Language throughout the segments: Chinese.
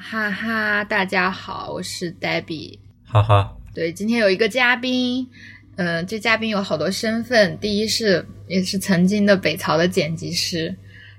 哈哈，大家好，我是 Debbie。哈哈，对，今天有一个嘉宾，嗯、这嘉宾有好多身份，第一是也是曾经的北曹的剪辑师，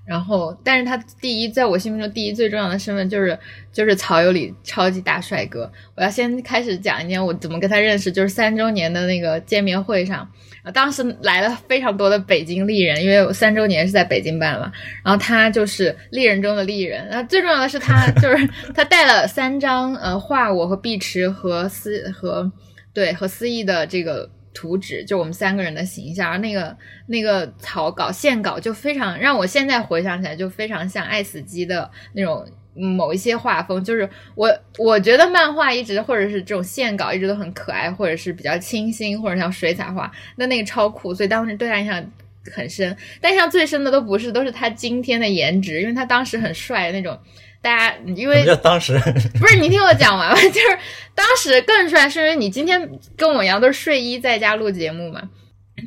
然后，但是他第一，在我心目中第一最重要的身份就是就是曹有里超级大帅哥。我要先开始讲一件我怎么跟他认识，就是三周年的那个见面会上，啊，当时来了非常多的北京丽人，因为我三周年是在北京办嘛，然后他就是丽人中的丽人，那最重要的是他 就是他带了三张呃画我和碧池和思和对和思意的这个图纸，就我们三个人的形象，而那个那个草稿线稿就非常让我现在回想起来就非常像爱死机的那种。某一些画风，就是我我觉得漫画一直或者是这种线稿一直都很可爱，或者是比较清新，或者像水彩画，那那个超酷，所以当时对他印象很深。但印象最深的都不是，都是他今天的颜值，因为他当时很帅那种。大家因为叫当时？不是你听我讲完吧，就是当时更帅，是因为你今天跟我一样都是睡衣在家录节目嘛，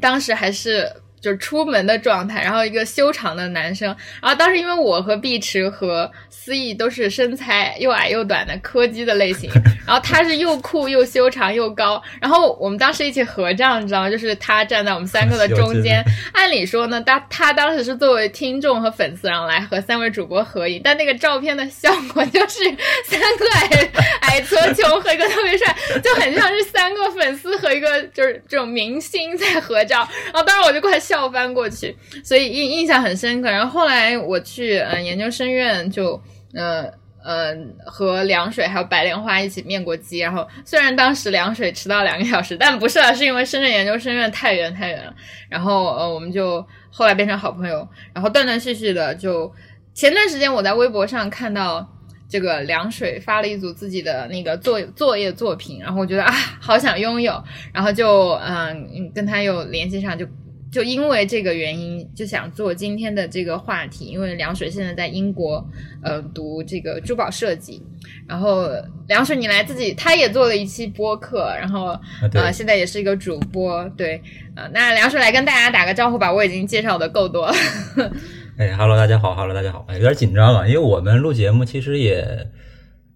当时还是。就是出门的状态，然后一个修长的男生，然后当时因为我和碧池和思义都是身材又矮又短的柯基的类型，然后他是又酷又修长又高，然后我们当时一起合照，你知道吗？就是他站在我们三个的 中间。按理说呢，他他当时是作为听众和粉丝，然后来和三位主播合影，但那个照片的效果就是 三个矮矮矬穷和一个特别帅，就很像是三个粉丝和一个就是这种明星在合照，然后当时我就快笑。笑翻过去，所以印印象很深刻。然后后来我去嗯、研究生院就，呃呃和凉水还有白莲花一起面过基。然后虽然当时凉水迟到两个小时，但不是啊，是因为深圳研究生院太远太远了。然后呃我们就后来变成好朋友，然后断断续续的就前段时间我在微博上看到。这个凉水发了一组自己的那个作作业作品，然后我觉得啊，好想拥有，然后就嗯跟他又联系上，就就因为这个原因，就想做今天的这个话题。因为凉水现在在英国呃读这个珠宝设计，然后凉水你来自己，他也做了一期播客，然后呃现在也是一个主播，对，呃那凉水来跟大家打个招呼吧，我已经介绍的够多了。哎哈喽，大家好哈喽，大家好，哎，有点紧张啊，因为我们录节目其实也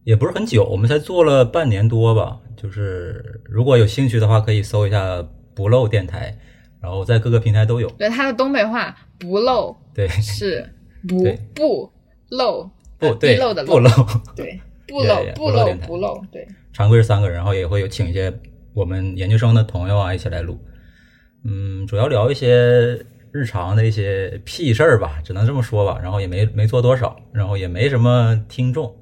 也不是很久，我们才做了半年多吧。就是如果有兴趣的话，可以搜一下不漏电台，然后在各个平台都有。对，它的东北话不漏，对，是 不不漏，不对漏的不漏，对，不漏不 漏不漏，对。常规是三个人，然后也会有请一些我们研究生的朋友啊一起来录。嗯，主要聊一些。日常的一些屁事儿吧，只能这么说吧。然后也没没做多少，然后也没什么听众。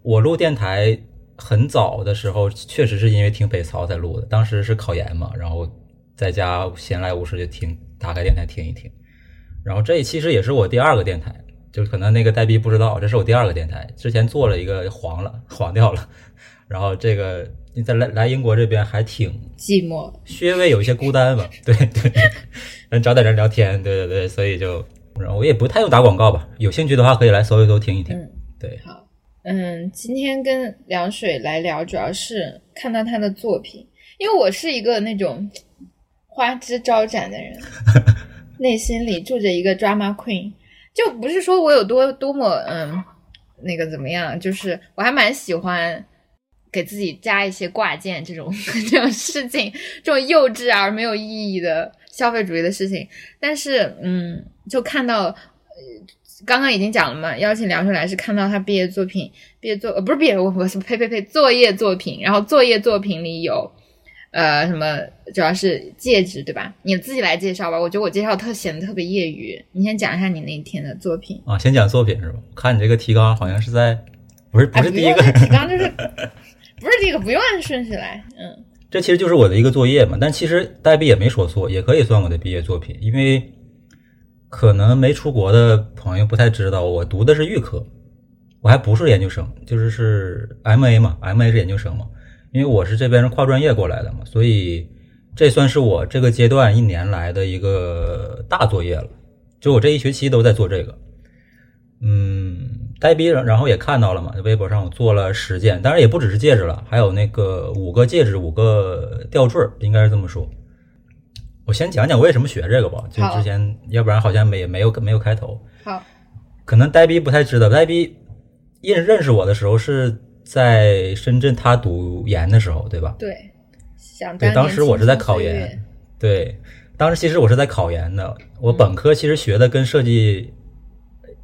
我录电台很早的时候，确实是因为听北曹才录的。当时是考研嘛，然后在家闲来无事就听，打开电台听一听。然后这其实也是我第二个电台，就是可能那个呆逼不知道，这是我第二个电台。之前做了一个黄了，黄掉了。然后这个你在来来英国这边还挺寂寞，稍微有一些孤单吧。对 对。能找点人聊天，对对对，所以就我也不太用打广告吧。有兴趣的话，可以来搜一搜听一听。嗯，对，好，嗯，今天跟凉水来聊，主要是看到他的作品，因为我是一个那种花枝招展的人，内心里住着一个 drama queen，就不是说我有多多么嗯那个怎么样，就是我还蛮喜欢给自己加一些挂件这种 这种事情，这种幼稚而没有意义的。消费主义的事情，但是嗯，就看到，呃，刚刚已经讲了嘛，邀请梁水来是看到他毕业作品，毕业作呃不是毕业，我我呸呸呸，作业作品，然后作业作品里有，呃什么，主要是戒指对吧？你自己来介绍吧，我觉得我介绍特显得特别业余，你先讲一下你那天的作品啊，先讲作品是吧？看你这个提纲好像是在，不是 不是第一个提纲就是，不是第一个不用按顺序来，嗯。这其实就是我的一个作业嘛，但其实代毕也没说错，也可以算我的毕业作品，因为可能没出国的朋友不太知道，我读的是预科，我还不是研究生，就是是 M A 嘛，M A 是研究生嘛，因为我是这边是跨专业过来的嘛，所以这算是我这个阶段一年来的一个大作业了，就我这一学期都在做这个，嗯。呆逼，然后也看到了嘛，微博上我做了十件，当然也不只是戒指了，还有那个五个戒指，五个吊坠，应该是这么说。我先讲讲为什么学这个吧，就之前要不然好像没没有没有开头。好，可能呆逼不太知道，呆逼认认识我的时候是在深圳，他读研的时候，对吧？对，想对，当时我是在考研，对，当时其实我是在考研的，我本科其实学的跟设计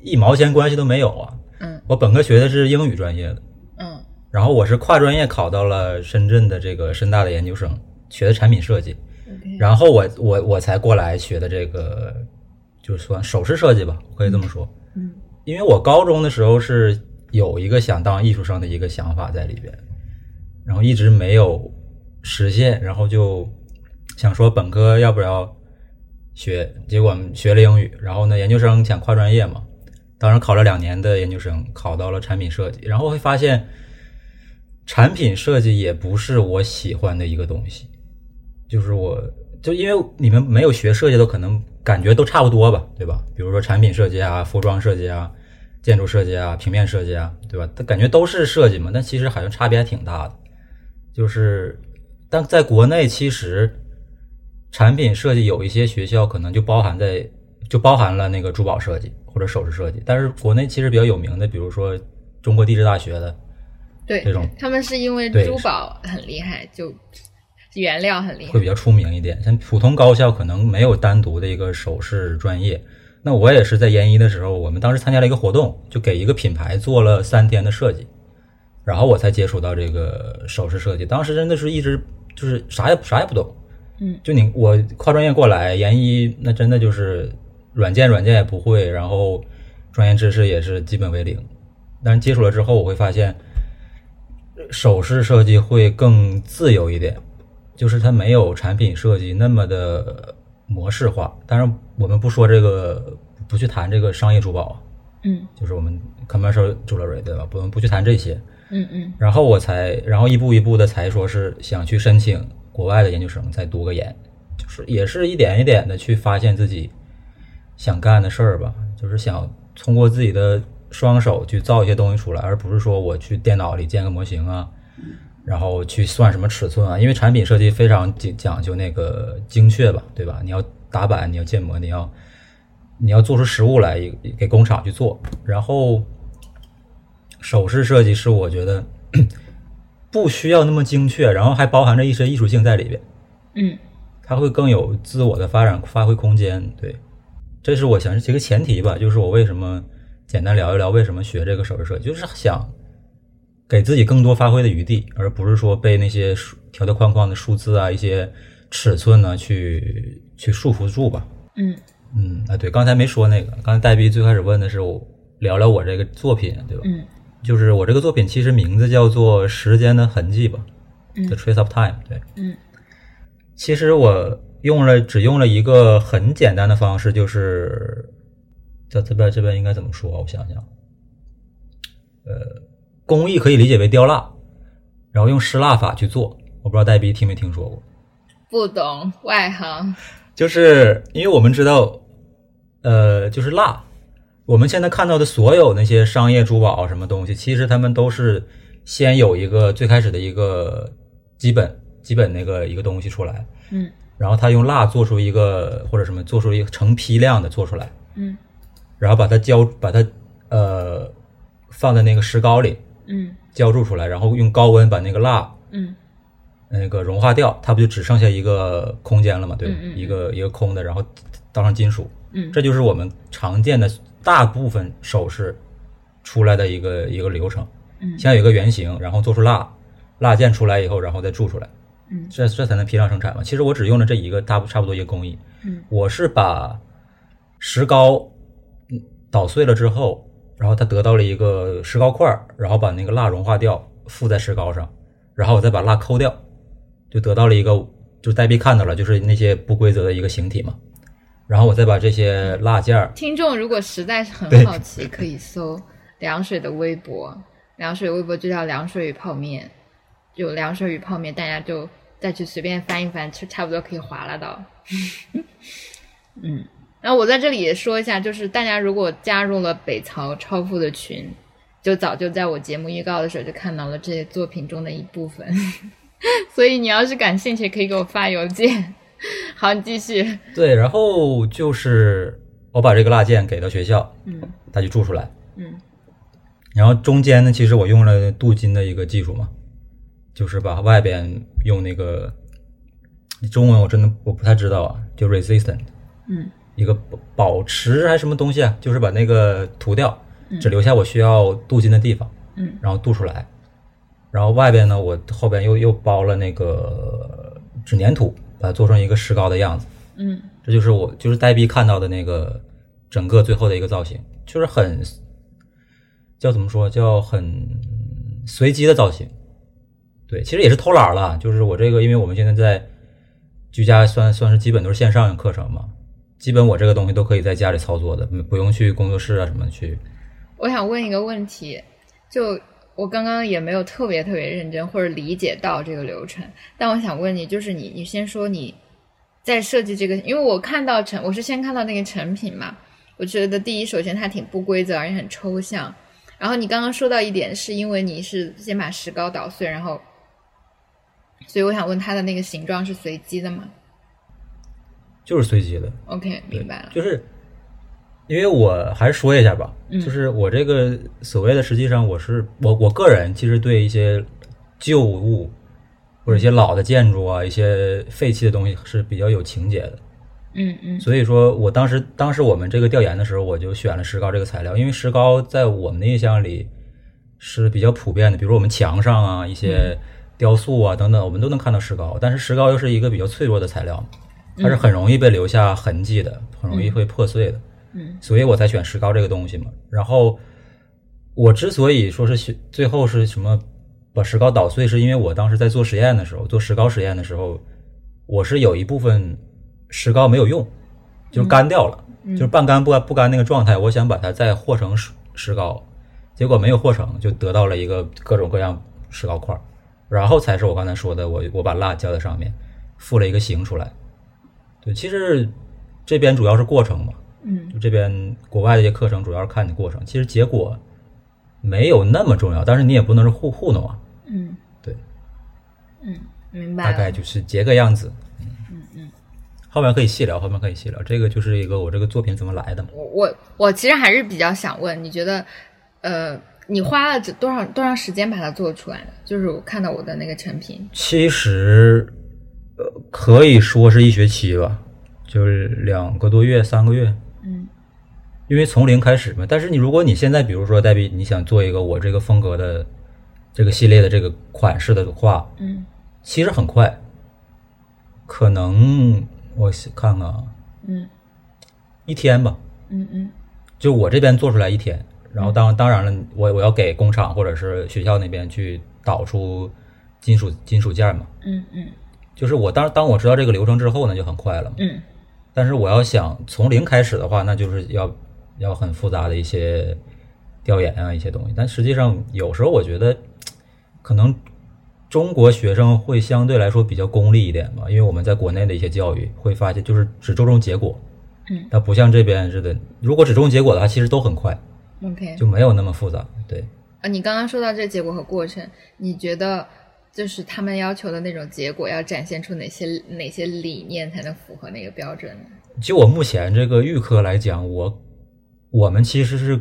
一毛钱关系都没有啊。嗯我本科学的是英语专业的，嗯然后我是跨专业考到了深圳的这个深大的研究生，学的产品设计，然后我我我才过来学的这个，就是算首饰设计吧，可以这么说。嗯因为我高中的时候是有一个想当艺术生的一个想法在里边，然后一直没有实现，然后就想说本科要不要学，结果学了英语，然后呢研究生想跨专业嘛，当时考了两年的研究生，考到了产品设计，然后会发现产品设计也不是我喜欢的一个东西，就是我就因为你们没有学设计的，可能感觉都差不多吧，对吧？比如说产品设计啊、服装设计啊、建筑设计啊、平面设计啊，对吧？它感觉都是设计嘛，但其实好像差别还挺大的。就是，但在国内其实产品设计有一些学校可能就包含在就包含了那个珠宝设计或者首饰设计，但是国内其实比较有名的，比如说中国地质大学的，对，这种他们是因为珠宝很厉害，就原料很厉害会，比较出名一点。像普通高校可能没有单独的一个首饰专业。那我也是在研一的时候，我们当时参加了一个活动，就给一个品牌做了三天的设计，然后我才接触到这个首饰设计。当时真的是一直就是啥也啥也不懂，嗯，就你我跨专业过来，研一那真的就是软件软件也不会，然后专业知识也是基本为零。但是接触了之后，我会发现首饰设计会更自由一点，就是它没有产品设计那么的模式化。当然，我们不说这个，不去谈这个商业珠宝，嗯就是我们 commercial jewelry 对吧？我们不去谈这些。嗯嗯然后我才，然后一步一步的才说是想去申请国外的研究生，再读个研，就是也是一点一点的去发现自己想干的事儿吧，就是想通过自己的双手去造一些东西出来，而不是说我去电脑里建个模型啊，然后去算什么尺寸啊，因为产品设计非常讲讲究那个精确吧，对吧？你要打板，你要建模，你要你要做出实物来给工厂去做，然后。首饰设计是我觉得 不需要那么精确，然后还包含着一些艺术性在里边，嗯它会更有自我的发展发挥空间。对，这是我想是一个前提吧，就是我为什么简单聊一聊为什么学这个首饰设计，就是想给自己更多发挥的余地，而不是说被那些条条框框的数字啊、一些尺寸呢去去束缚住吧。嗯嗯，啊，对，刚才没说那个，刚才戴逼最开始问的是我聊聊我这个作品，对吧？嗯就是我这个作品其实名字叫做《时间的痕迹》吧，嗯 The Trace of Time》。对，嗯其实我用了只用了一个很简单的方式，就是在这边这边应该怎么说啊？我想想，呃，工艺可以理解为雕蜡，然后用湿蜡法去做。我不知道戴比听没听说过，不懂外行，就是因为我们知道，呃，就是蜡，我们现在看到的所有那些商业珠宝什么东西，其实他们都是先有一个最开始的一个基本基本那个一个东西出来，嗯。然后他用蜡做出一个或者什么做出一个成批量的做出来，嗯。然后把它浇把它呃放在那个石膏里嗯。浇铸出来，然后用高温把那个蜡嗯。那个融化掉，它不就只剩下一个空间了嘛？对吧，嗯嗯嗯。一个一个空的，然后倒上金属，嗯。这就是我们常见的大部分首饰出来的一个一个流程。嗯。先有一个原型，然后做出蜡，蜡件出来以后，然后再铸出来，嗯。这这才能批量生产嘛。其实我只用了这一个大差不多一个工艺，嗯。我是把石膏嗯捣碎了之后，然后他得到了一个石膏块儿，然后把那个蜡融化掉，附在石膏上，然后我再把蜡抠掉，就得到了一个，就是戴碧看到了，就是那些不规则的一个形体嘛。然后我再把这些蜡件儿，听众如果实在是很好奇，可以搜凉水的微博，凉水微博就叫凉水与泡面，有凉水与泡面，大家就再去随便翻一翻，就差不多可以划拉到。嗯，然后我在这里也说一下，就是大家如果加入了北曹超富的群，就早就在我节目预告的时候就看到了这些作品中的一部分，所以你要是感兴趣，可以给我发邮件。好，你继续。对，然后就是我把这个蜡件给到学校，嗯。他就铸出来，嗯。然后中间呢，其实我用了镀金的一个技术嘛，就是把外边用那个中文我真的我不太知道啊，就 resistant，嗯一个保保持还是什么东西啊，就是把那个涂掉，嗯只留下我需要镀金的地方，嗯然后镀出来。然后外边呢，我后边又又包了那个纸粘土，把它做成一个石膏的样子。嗯这就是我就是呆逼看到的那个整个最后的一个造型，就是很叫怎么说叫很随机的造型。对，其实也是偷懒了，就是我这个，因为我们现在在居家算算是基本都是线上课程嘛，基本我这个东西都可以在家里操作的，不用去工作室啊什么去。我想问一个问题，就我刚刚也没有特别特别认真或者理解到这个流程，但我想问你，就是你你先说你在设计这个，因为我看到成我是先看到那个成品嘛，我觉得第一首先它挺不规则，而且很抽象。然后你刚刚说到一点，是因为你是先把石膏捣碎，然后，所以我想问它的那个形状是随机的吗就是随机的，？OK，明白了。就是因为我还是说一下吧，嗯就是我这个所谓的，实际上我是我我个人其实对一些旧物或者一些老的建筑啊，一些废弃的东西是比较有情节的。嗯嗯所以说我当时当时我们这个调研的时候，我就选了石膏这个材料，因为石膏在我们的印象里是比较普遍的，比如说我们墙上啊一些雕塑啊等等，我们都能看到石膏。但是石膏又是一个比较脆弱的材料，它是很容易被留下痕迹的，很容易会破碎的。嗯所以我才选石膏这个东西嘛。然后我之所以说是选最后是什么把石膏捣碎，是因为我当时在做实验的时候，做石膏实验的时候，我是有一部分石膏没有用，就是干掉了，就是半干不干不干那个状态，我想把它再和成石石膏，结果没有和成，就得到了一个各种各样石膏块儿，然后才是我刚才说的，我我把蜡浇在上面，复了一个形出来。对，其实这边主要是过程嘛，嗯就这边国外的一些课程主要是看你过程，其实结果没有那么重要，但是你也不能是糊糊弄啊。嗯对，嗯，明白大。概就是结个样子。嗯嗯，后面可以细聊，后面可以细聊。这个就是一个我这个作品怎么来的嘛。我我我其实还是比较想问，你觉得，呃，你花了这多少多长时间把它做出来的？就是我看到我的那个成品，其实呃可以说是一学期吧，就是两个多月、三个月。嗯。因为从零开始嘛。但是你如果你现在比如说代比，你想做一个我这个风格的这个系列的这个款式的话，嗯。其实很快，可能我看看啊，嗯。一天吧，嗯嗯。就我这边做出来一天，然后当当然了，我我要给工厂或者是学校那边去导出金属金属件嘛。嗯嗯就是我当当我知道这个流程之后呢，就很快了嘛。嗯但是我要想从零开始的话，那就是要要很复杂的一些调研啊，一些东西。但实际上有时候我觉得，可能中国学生会相对来说比较功利一点吧，因为我们在国内的一些教育会发现，就是只注重结果，嗯，它不像这边似的，如果只注重结果的话，其实都很快，，OK。就没有那么复杂。对，啊，你刚刚说到这结果和过程，你觉得就是他们要求的那种结果要展现出哪些哪些理念才能符合那个标准呢？就我目前这个预科来讲，我我们其实是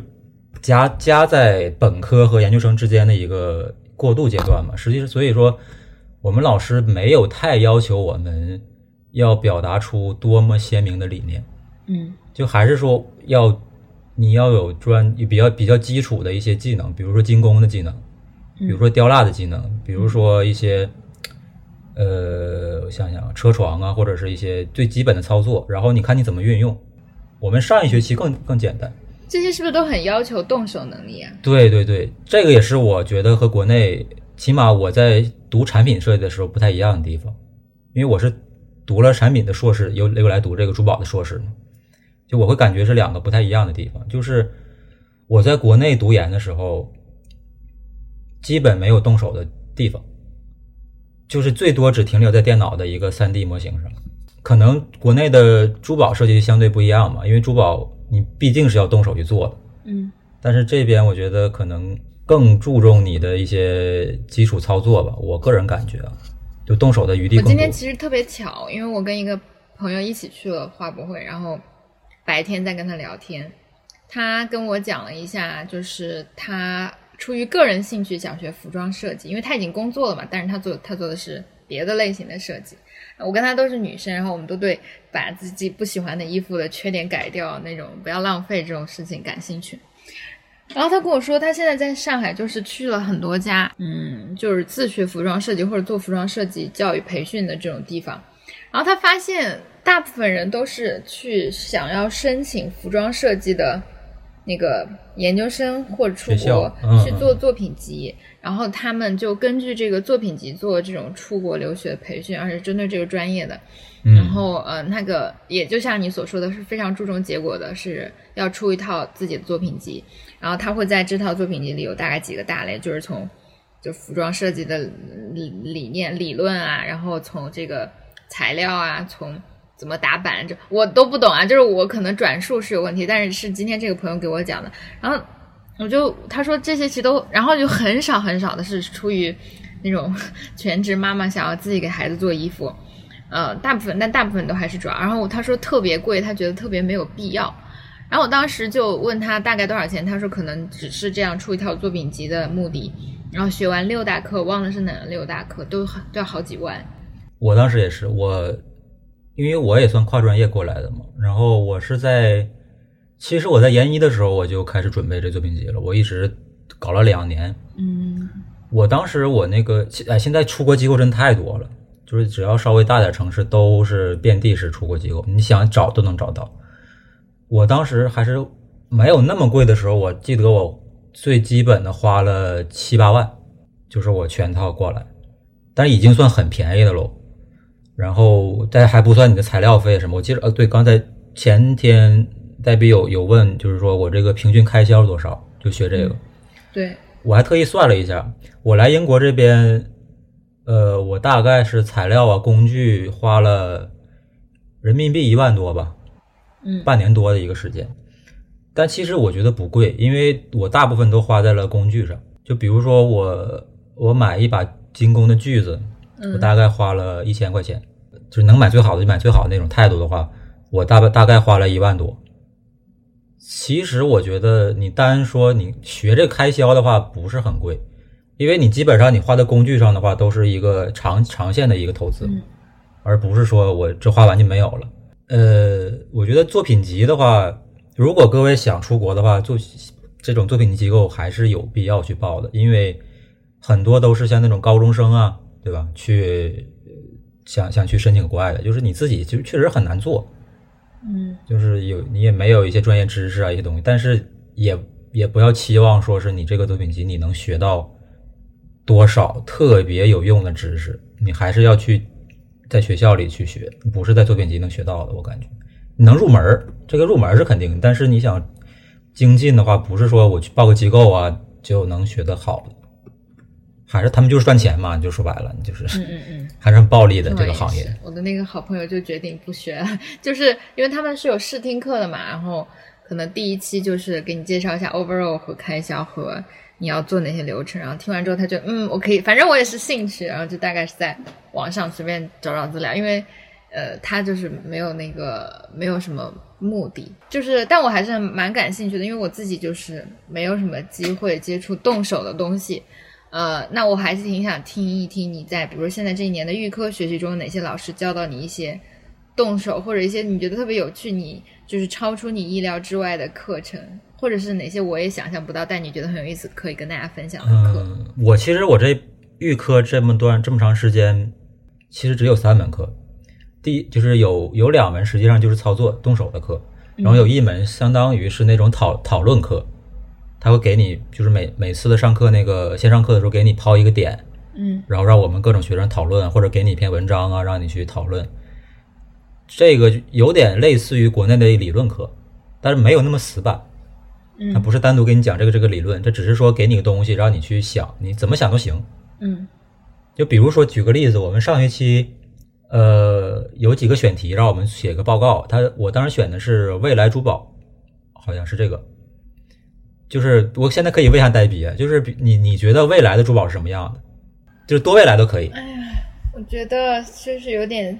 夹夹在本科和研究生之间的一个过渡阶段嘛。实际上，所以说我们老师没有太要求我们要表达出多么鲜明的理念，嗯就还是说要你要有专比较比较基础的一些技能，比如说精工的技能，比如说雕蜡的技能，比如说一些。呃，我想想啊，车床啊，或者是一些最基本的操作，然后你看你怎么运用。我们上一学期更更简单，这些是不是都很要求动手能力啊？对对对，这个也是我觉得和国内，起码我在读产品设计的时候不太一样的地方，因为我是读了产品的硕士，又又来读这个珠宝的硕士嘛，就我会感觉是两个不太一样的地方。就是我在国内读研的时候，基本没有动手的地方，就是最多只停留在电脑的一个 3D 模型上。可能国内的珠宝设计相对不一样嘛，因为珠宝你毕竟是要动手去做的。嗯但是这边我觉得可能更注重你的一些基础操作吧，我个人感觉啊，就动手的余地我今天。其实特别巧，因为我跟一个朋友一起去了画博会，然后白天在跟他聊天，他跟我讲了一下，就是他出于个人兴趣想学服装设计，因为他已经工作了嘛，但是他做他做的是别的类型的设计。我跟他都是女生，然后我们都对把自己不喜欢的衣服的缺点改掉那种不要浪费这种事情感兴趣。然后他跟我说，他现在在上海就是去了很多家，嗯，就是自学服装设计或者做服装设计教育培训的这种地方。然后他发现，大部分人都是去想要申请服装设计的。那个研究生或者出国去做作品集，然后他们就根据这个作品集做这种出国留学培训，而且针对这个专业的。然后呃，那个也就像你所说的是非常注重结果的，是要出一套自己的作品集。然后他会在这套作品集里有大概几个大类，就是从就服装设计的理理念理论啊，然后从这个材料啊，从。怎么打板？这我都不懂啊！就是我可能转述是有问题，但是是今天这个朋友给我讲的。然后我就他说这些其实都，然后就很少很少的是出于那种 全职妈妈想要自己给孩子做衣服，呃，大部分但大部分都还是主要。然后他说特别贵，他觉得特别没有必要。然后我当时就问他大概多少钱，他说可能只是这样出一套作品集的目的。然后学完六大课，忘了是哪六大课，都都要好几万。我当时也是我。因为我也算跨专业过来的嘛，然后我是在，其实我在研一的时候我就开始准备这作品集了，我一直搞了两年。嗯，我当时我那个，哎，现在出国机构真太多了，就是只要稍微大点城市都是遍地是出国机构，你想找都能找到。我当时还是没有那么贵的时候，我记得我最基本的花了七八万，就是我全套过来，但已经算很便宜的喽。然后但还不算你的材料费什么，我记得呃对，刚才前天戴比有有问，就是说我这个平均开销多少，就学这个。对，我还特意算了一下，我来英国这边，呃，我大概是材料啊工具花了人民币一万多吧，嗯，半年多的一个时间。但其实我觉得不贵，因为我大部分都花在了工具上，就比如说我我买一把精工的锯子。我大概花了一千块钱，就是能买最好的就买最好的那种态度的话，我大概大概花了一万多。其实我觉得你单说你学这开销的话不是很贵，因为你基本上你花在工具上的话都是一个长长线的一个投资，而不是说我这花完就没有了。呃，我觉得作品集的话，如果各位想出国的话，做这种作品集机构还是有必要去报的，因为很多都是像那种高中生啊。对吧？去想想去申请国外的，就是你自己就确实很难做，嗯，就是有你也没有一些专业知识啊一些东西，但是也也不要期望说是你这个作品集你能学到多少特别有用的知识，你还是要去在学校里去学，不是在作品集能学到的。我感觉能入门儿，这个入门是肯定，但是你想精进的话，不是说我去报个机构啊就能学得好的。还是他们就是赚钱嘛，就说白了，就是嗯嗯嗯，还是很暴利的这个行业。我的那个好朋友就决定不学了，就是因为他们是有试听课的嘛，然后可能第一期就是给你介绍一下 overall 和开销和你要做哪些流程，然后听完之后他就嗯，我可以，反正我也是兴趣，然后就大概是在网上随便找找资料，因为呃他就是没有那个没有什么目的，就是但我还是蛮感兴趣的，因为我自己就是没有什么机会接触动手的东西。呃，那我还是挺想听一听你在，比如说现在这一年的预科学习中，哪些老师教到你一些动手或者一些你觉得特别有趣，你就是超出你意料之外的课程，或者是哪些我也想象不到，但你觉得很有意思，可以跟大家分享的课。我其实我这预科这么段这么长时间，其实只有三门课，第一就是有有两门实际上就是操作动手的课，然后有一门相当于是那种讨讨论课。他会给你，就是每每次的上课那个线上课的时候，给你抛一个点，嗯，然后让我们各种学生讨论，或者给你一篇文章啊，让你去讨论。这个有点类似于国内的理论课，但是没有那么死板。嗯，他不是单独给你讲这个这个理论，这只是说给你个东西，让你去想，你怎么想都行。嗯，就比如说举个例子，我们上学期，呃，有几个选题让我们写个报告，他我当时选的是未来珠宝，好像是这个。就是我现在可以问一下黛比，就是你你觉得未来的珠宝是什么样的？就是多未来都可以。哎呀，我觉得就是有点。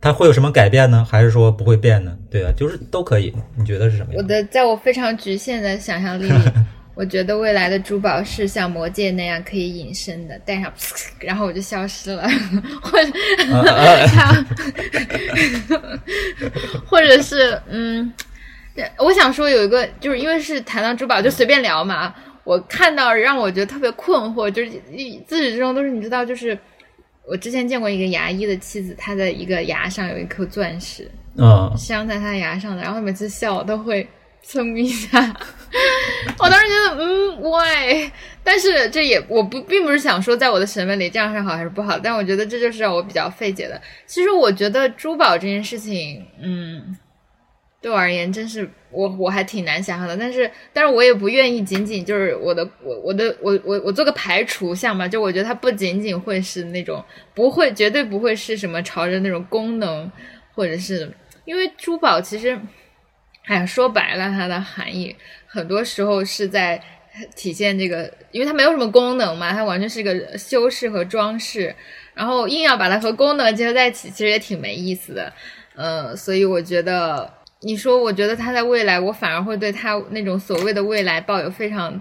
它会有什么改变呢？还是说不会变呢？对啊，就是都可以。你觉得是什么样？我的在我非常局限的想象力里，我觉得未来的珠宝是像魔戒那样可以隐身的，戴上，然后我就消失了，或者，或者是嗯，我想说有一个，就是因为是谈到珠宝就随便聊嘛。我看到让我觉得特别困惑，就是自始至终都是你知道，就是我之前见过一个牙医的妻子，她的一个牙上有一颗钻石，嗯，镶在她牙上的，然后每次笑我都会蹭一下。我当时觉得，嗯，why？但是这也我不并不是想说在我的审美里这样是好还是不好，但我觉得这就是让我比较费解的。其实我觉得珠宝这件事情，嗯。对我而言，真是我我还挺难想象的，但是但是我也不愿意仅仅就是我的我我的我我我做个排除项嘛，就我觉得它不仅仅会是那种不会绝对不会是什么朝着那种功能，或者是因为珠宝其实，哎呀说白了它的含义很多时候是在体现这个，因为它没有什么功能嘛，它完全是一个修饰和装饰，然后硬要把它和功能结合在一起，其实也挺没意思的，嗯，所以我觉得。你说，我觉得他在未来，我反而会对他那种所谓的未来抱有非常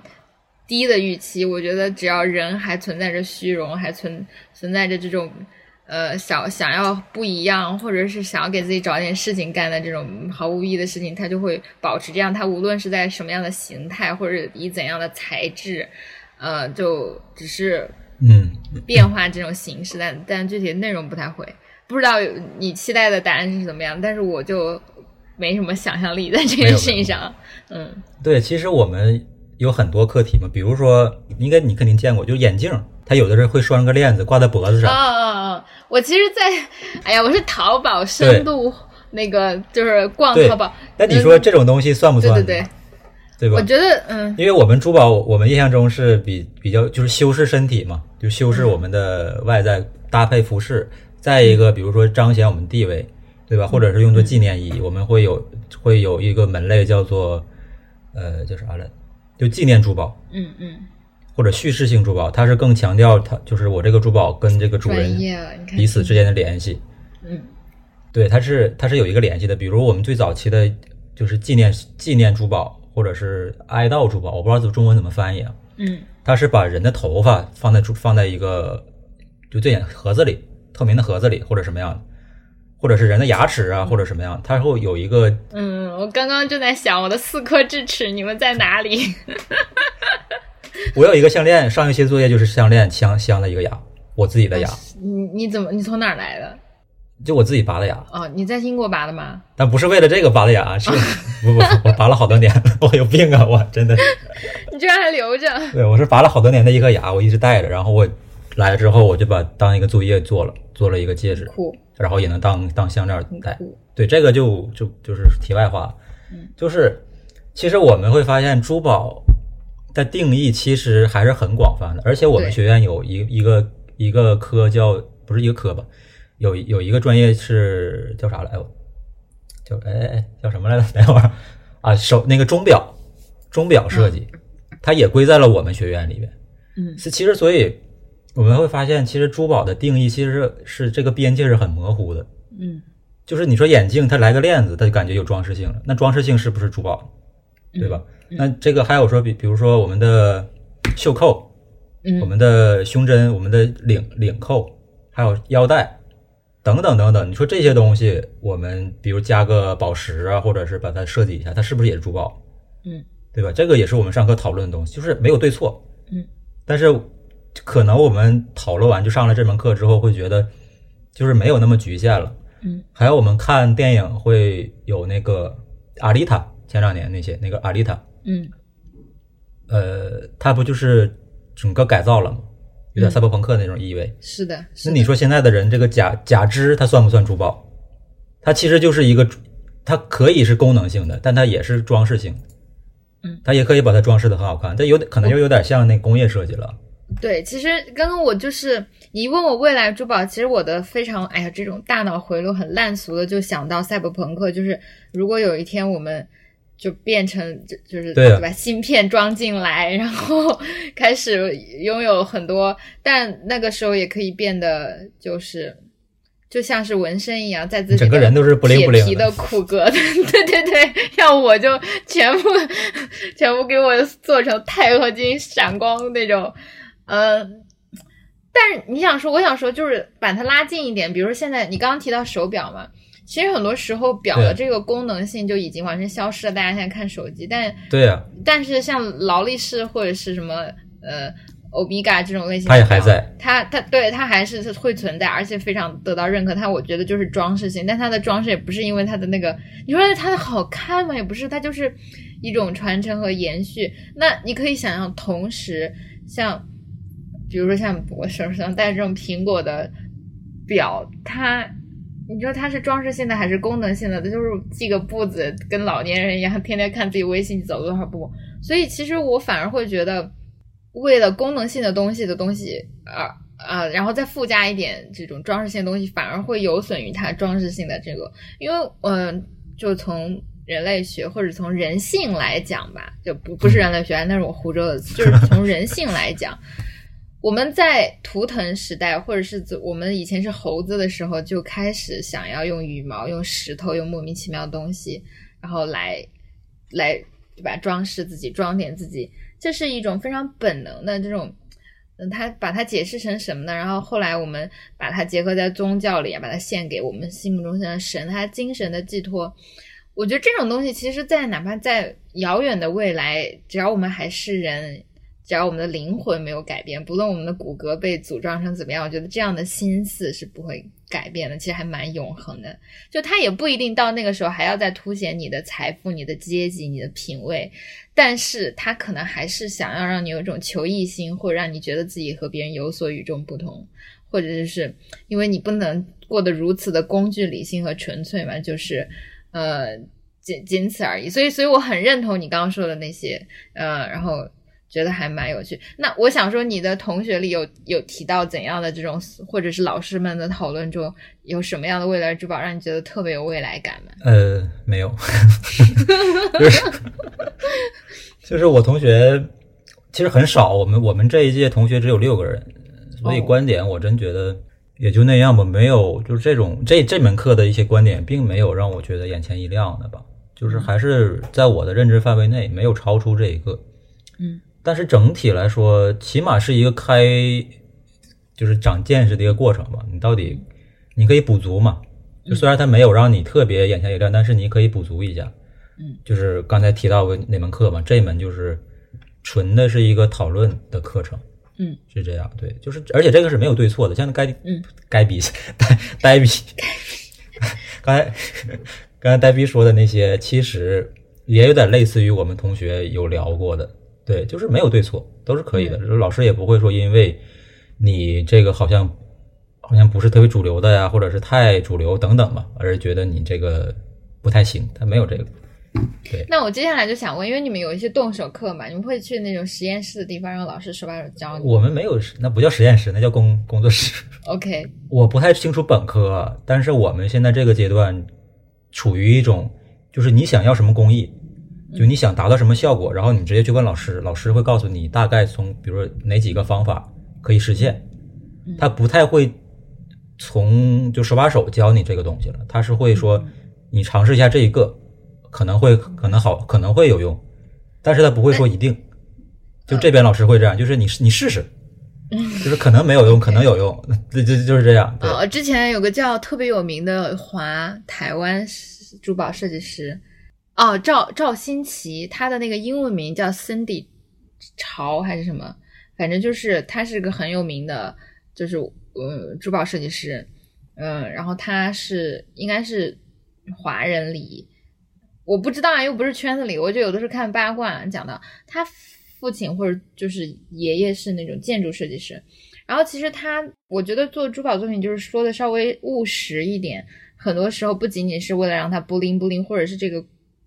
低的预期。我觉得只要人还存在着虚荣，还存存在着这种呃想想要不一样，或者是想要给自己找点事情干的这种毫无意义的事情，他就会保持这样。他无论是在什么样的形态，或者以怎样的材质，呃，就只是嗯变化这种形式，但但具体内容不太会。不知道你期待的答案是怎么样，但是我就。没什么想象力在这件事情上，嗯，对，其实我们有很多课题嘛，比如说，应该你肯定见过，就是眼镜，它有的人会拴个链子挂在脖子上。啊啊啊！我其实，在，哎呀，我是淘宝深度那个，就是逛淘宝。那你说这种东西算不算？对对对，对吧？我觉得，嗯，因为我们珠宝，我们印象中是比比较就是修饰身体嘛，就修饰我们的外在，搭配服饰。再一个，比如说彰显我们地位。对吧？或者是用作纪念意义，我们会有会有一个门类叫做，呃，叫啥来？就纪念珠宝。嗯嗯。或者叙事性珠宝，它是更强调它就是我这个珠宝跟这个主人彼此之间的联系。嗯。对，它是它是有一个联系的。比如我们最早期的，就是纪念纪念珠宝，或者是哀悼珠宝，我不知道中文怎么翻译啊。嗯。它是把人的头发放在放在一个就这样盒子里，透明的盒子里，或者什么样的。或者是人的牙齿啊，或者什么样，它会有一个。嗯，我刚刚正在想我的四颗智齿，你们在哪里？我有一个项链，上一期作业就是项链镶镶了一个牙，我自己的牙。你你怎么你从哪儿来的？就我自己拔的牙。哦，你在英国拔的吗？但不是为了这个拔的牙，是 不不，我拔了好多年，我有病啊，我真的。你居然还留着？对，我是拔了好多年的一颗牙，我一直戴着，然后我来了之后，我就把当一个作业做了，做了一个戒指。酷。然后也能当当项链戴，对这个就就就是题外话，就是其实我们会发现珠宝的定义其实还是很广泛的，而且我们学院有一一个一个科叫不是一个科吧，有有一个专业是叫啥来着？叫哎哎叫什么来着？等会儿啊，手那个钟表钟表设计，它也归在了我们学院里面。嗯，是其实所以。我们会发现，其实珠宝的定义其实是这个边界是很模糊的。嗯，就是你说眼镜，它来个链子，它就感觉有装饰性了。那装饰性是不是珠宝？对吧？那这个还有说，比比如说我们的袖扣，我们的胸针，我们的领领扣，还有腰带等等等等。你说这些东西，我们比如加个宝石啊，或者是把它设计一下，它是不是也是珠宝？嗯，对吧？这个也是我们上课讨论的东西，就是没有对错。嗯，但是。可能我们讨论完就上了这门课之后，会觉得就是没有那么局限了。嗯，还有我们看电影会有那个阿丽塔，前两年那些那个阿丽塔，嗯，呃，它不就是整个改造了吗？有点赛博朋克那种意味。是的。那你说现在的人这个假假肢，它算不算珠宝？它其实就是一个，它可以是功能性的，但它也是装饰性。嗯，它也可以把它装饰的很好看，但有点可能就有点像那工业设计了。对，其实刚刚我就是你问我未来珠宝，其实我的非常哎呀，这种大脑回路很烂俗的，就想到赛博朋克，就是如果有一天我们就变成就就是对吧，芯片装进来，然后 开始拥有很多，但那个时候也可以变得就是就像是纹身一样，在自己整个人都是不灵不灵的骨骼的，对对对，要我就全部 全部给我做成钛合金闪光那种，呃，但是你想说，我想说，就是把它拉近一点，比如说现在你刚刚提到手表嘛，其实很多时候表的这个功能性就已经完全消失了，大家现在看手机，但对呀，但是像劳力士或者是什么呃。欧米伽这种类型，它也还在，它它对它还是会存在，而且非常得到认可。它我觉得就是装饰性，但它的装饰也不是因为它的那个，你说它的好看吗？也不是，它就是一种传承和延续。那你可以想象，同时像比如说像我手上戴这种苹果的表，它你说它是装饰性的还是功能性的？它就是记个步子，跟老年人一样，天天看自己微信走多少步。所以其实我反而会觉得。为了功能性的东西的东西，啊啊，然后再附加一点这种装饰性的东西，反而会有损于它装饰性的这个。因为，嗯，就从人类学或者从人性来讲吧，就不不是人类学，那是我胡诌的，就是从人性来讲，我们在图腾时代，或者是我们以前是猴子的时候，就开始想要用羽毛、用石头、用莫名其妙的东西，然后来来对吧，装饰自己，装点自己。这是一种非常本能的这种，嗯，他把它解释成什么呢？然后后来我们把它结合在宗教里，把它献给我们心目中的神，他精神的寄托。我觉得这种东西，其实，在哪怕在遥远的未来，只要我们还是人。只要我们的灵魂没有改变，不论我们的骨骼被组装成怎么样，我觉得这样的心思是不会改变的。其实还蛮永恒的。就它也不一定到那个时候还要再凸显你的财富、你的阶级、你的品味，但是它可能还是想要让你有一种求异心，或者让你觉得自己和别人有所与众不同，或者就是因为你不能过得如此的工具理性和纯粹嘛，就是呃仅仅此而已。所以，所以我很认同你刚刚说的那些，呃，然后。觉得还蛮有趣。那我想说，你的同学里有有提到怎样的这种，或者是老师们的讨论中，有什么样的未来之宝让你觉得特别有未来感吗？呃，没有，就是就是我同学其实很少，我们我们这一届同学只有六个人，所以观点我真觉得也就那样吧，没有就是这种这这门课的一些观点，并没有让我觉得眼前一亮的吧，就是还是在我的认知范围内，没有超出这一个，嗯。但是整体来说，起码是一个开，就是长见识的一个过程吧。你到底，你可以补足嘛？就虽然它没有让你特别眼前一亮，但是你可以补足一下。嗯，就是刚才提到过那门课嘛，这门就是纯的是一个讨论的课程。嗯，是这样。对，就是而且这个是没有对错的。像该嗯该比呆呆比，刚才刚才呆比说的那些，其实也有点类似于我们同学有聊过的。对，就是没有对错，都是可以的。就是老师也不会说，因为你这个好像好像不是特别主流的呀，或者是太主流等等吧，而觉得你这个不太行。他没有这个。对。那我接下来就想问，因为你们有一些动手课嘛，你们会去那种实验室的地方，让老师手把手教你？我们没有，那不叫实验室，那叫工工作室。OK。我不太清楚本科，但是我们现在这个阶段处于一种，就是你想要什么工艺。就你想达到什么效果，然后你直接去问老师，老师会告诉你大概从，比如说哪几个方法可以实现。他不太会从就手把手教你这个东西了，他是会说你尝试一下这一个，可能会可能好，可能会有用，但是他不会说一定。就这边老师会这样，就是你你试试，就是可能没有用，可能有用，这这就是这样。哦，之前有个叫特别有名的华台湾珠宝设计师。哦，赵赵新奇，他的那个英文名叫 Cindy 潮还是什么？反正就是他是个很有名的，就是呃珠宝设计师，嗯，然后他是应该是华人里，我不知道啊，又不是圈子里，我就有的时候看八卦讲的，他父亲或者就是爷爷是那种建筑设计师，然后其实他我觉得做珠宝作品就是说的稍微务实一点，很多时候不仅仅是为了让它不灵不灵，或者是这个。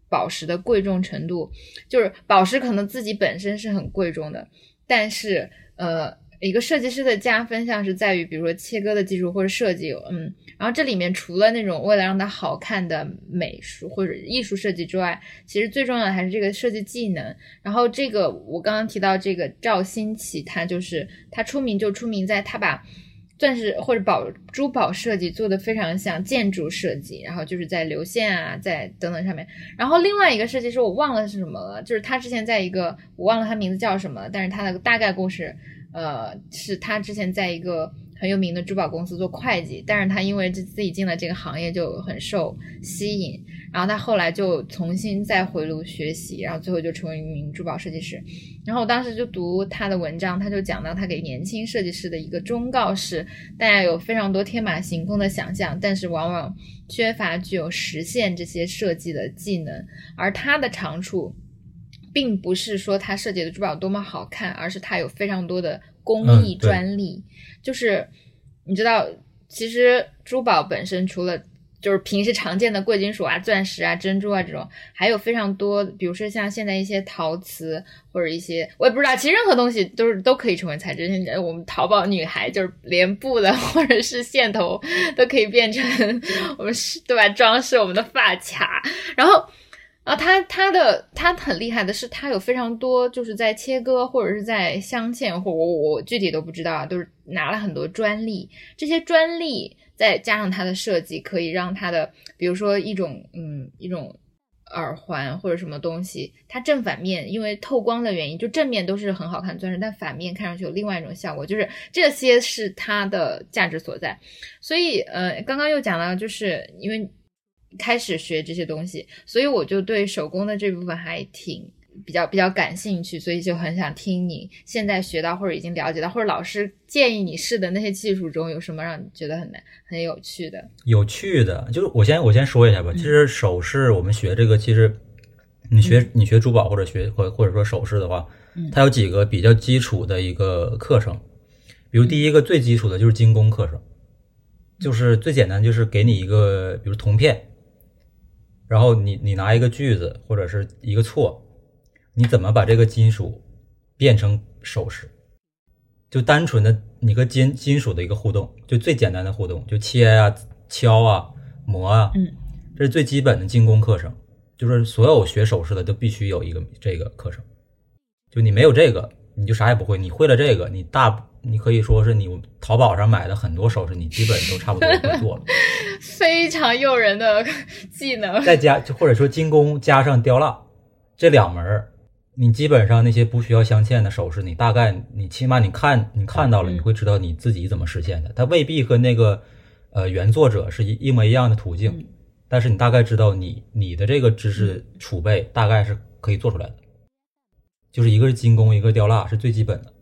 宝石的贵重程度，就是宝石可能自己本身是很贵重的，但是呃，一个设计师的加分项是在于，比如说切割的技术或者设计，嗯，然后这里面除了那种为了让它好看的美术或者艺术设计之外，其实最重要的还是这个设计技能。然后这个我刚刚提到这个赵新奇，他就是他出名就出名在他把钻石或者宝珠宝设计做的非常像建筑设计，然后就是在流线啊，在等等上面。然后另外一个设计师我忘了是什么了，就是他之前在一个我忘了他名字叫什么，但是他的大概故事，呃，是他之前在一个很有名的珠宝公司做会计，但是他因为自自己进了这个行业就很受吸引，然后他后来就重新再回炉学习，然后最后就成为一名珠宝设计师。然后我当时就读他的文章，他就讲到他给年轻设计师的一个忠告是：大家有非常多天马行空的想象，但是往往缺乏具有实现这些设计的技能。而他的长处，并不是说他设计的珠宝多么好看，而是他有非常多的工艺专利。就是你知道，其实珠宝本身除了就是平时常见的贵金属啊、钻石啊、珍珠啊这种，还有非常多，比如说像现在一些陶瓷或者一些我也不知道，其实任何东西都是都可以成为材质。现在我们淘宝女孩就是连布的 或者是线头都可以变成 我们是对吧？装饰我们的发卡，然后。啊，他他的他很厉害的是，他有非常多就是在切割或者是在镶嵌，或我我具体都不知道啊，都是拿了很多专利。这些专利再加上它的设计，可以让它的，比如说一种嗯一种耳环或者什么东西，它正反面因为透光的原因，就正面都是很好看的钻石，但反面看上去有另外一种效果，就是这些是它的价值所在。所以呃，刚刚又讲了，就是因为开始学这些东西，所以我就对手工的这部分还挺。比较比较感兴趣，所以就很想听你现在学到或者已经了解到，或者老师建议你试的那些技术中有什么让你觉得很难、很有趣的？有趣的，就是我先我先说一下吧。其实首饰我们学这个，其实你学你学珠宝或者学或或者说首饰的话嗯，它有几个比较基础的一个课程。比如第一个最基础的就是精工课程，就是最简单，就是给你一个比如铜片，然后你你拿一个锯子或者是一个锉，你怎么把这个金属变成首饰？就单纯的你和金金属的一个互动，就最简单的互动，就切啊、敲啊、磨啊，嗯，这是最基本的精工课程，就是所有学首饰的都必须有一个这个课程。就你没有这个，你就啥也不会；你会了这个，你大你可以说是你淘宝上买的很多首饰，你基本都差不多会做了。非常诱人的技能。再加或者说精工加上雕蜡这两门儿，你基本上那些不需要镶嵌的首饰，你大概你起码你看你看到了，嗯你会知道你自己怎么实现的。它未必和那个呃原作者是一一模一样的途径，嗯但是你大概知道你你的这个知识储备大概是可以做出来的。就是一个是精工，一个是雕蜡，是最基本的。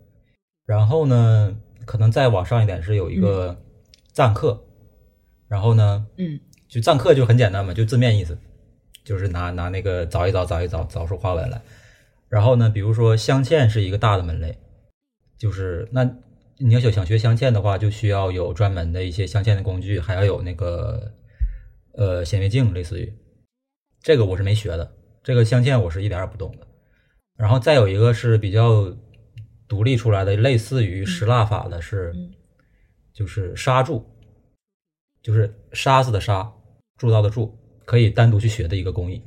然后呢，可能再往上一点是有一个赞课，然后呢，嗯就篆刻就很简单嘛，就字面意思，就是拿拿那个凿一凿凿一凿凿出花纹来。然后呢，比如说镶嵌是一个大的门类，就是那你要想想学镶嵌的话，就需要有专门的一些镶嵌的工具，还要有那个呃显微镜，类似于这个我是没学的，这个镶嵌我是一点儿也不懂的。然后再有一个是比较独立出来的，类似于石蜡法的是，嗯。就是砂铸，就是沙子的沙，铸造的铸，可以单独去学的一个工艺。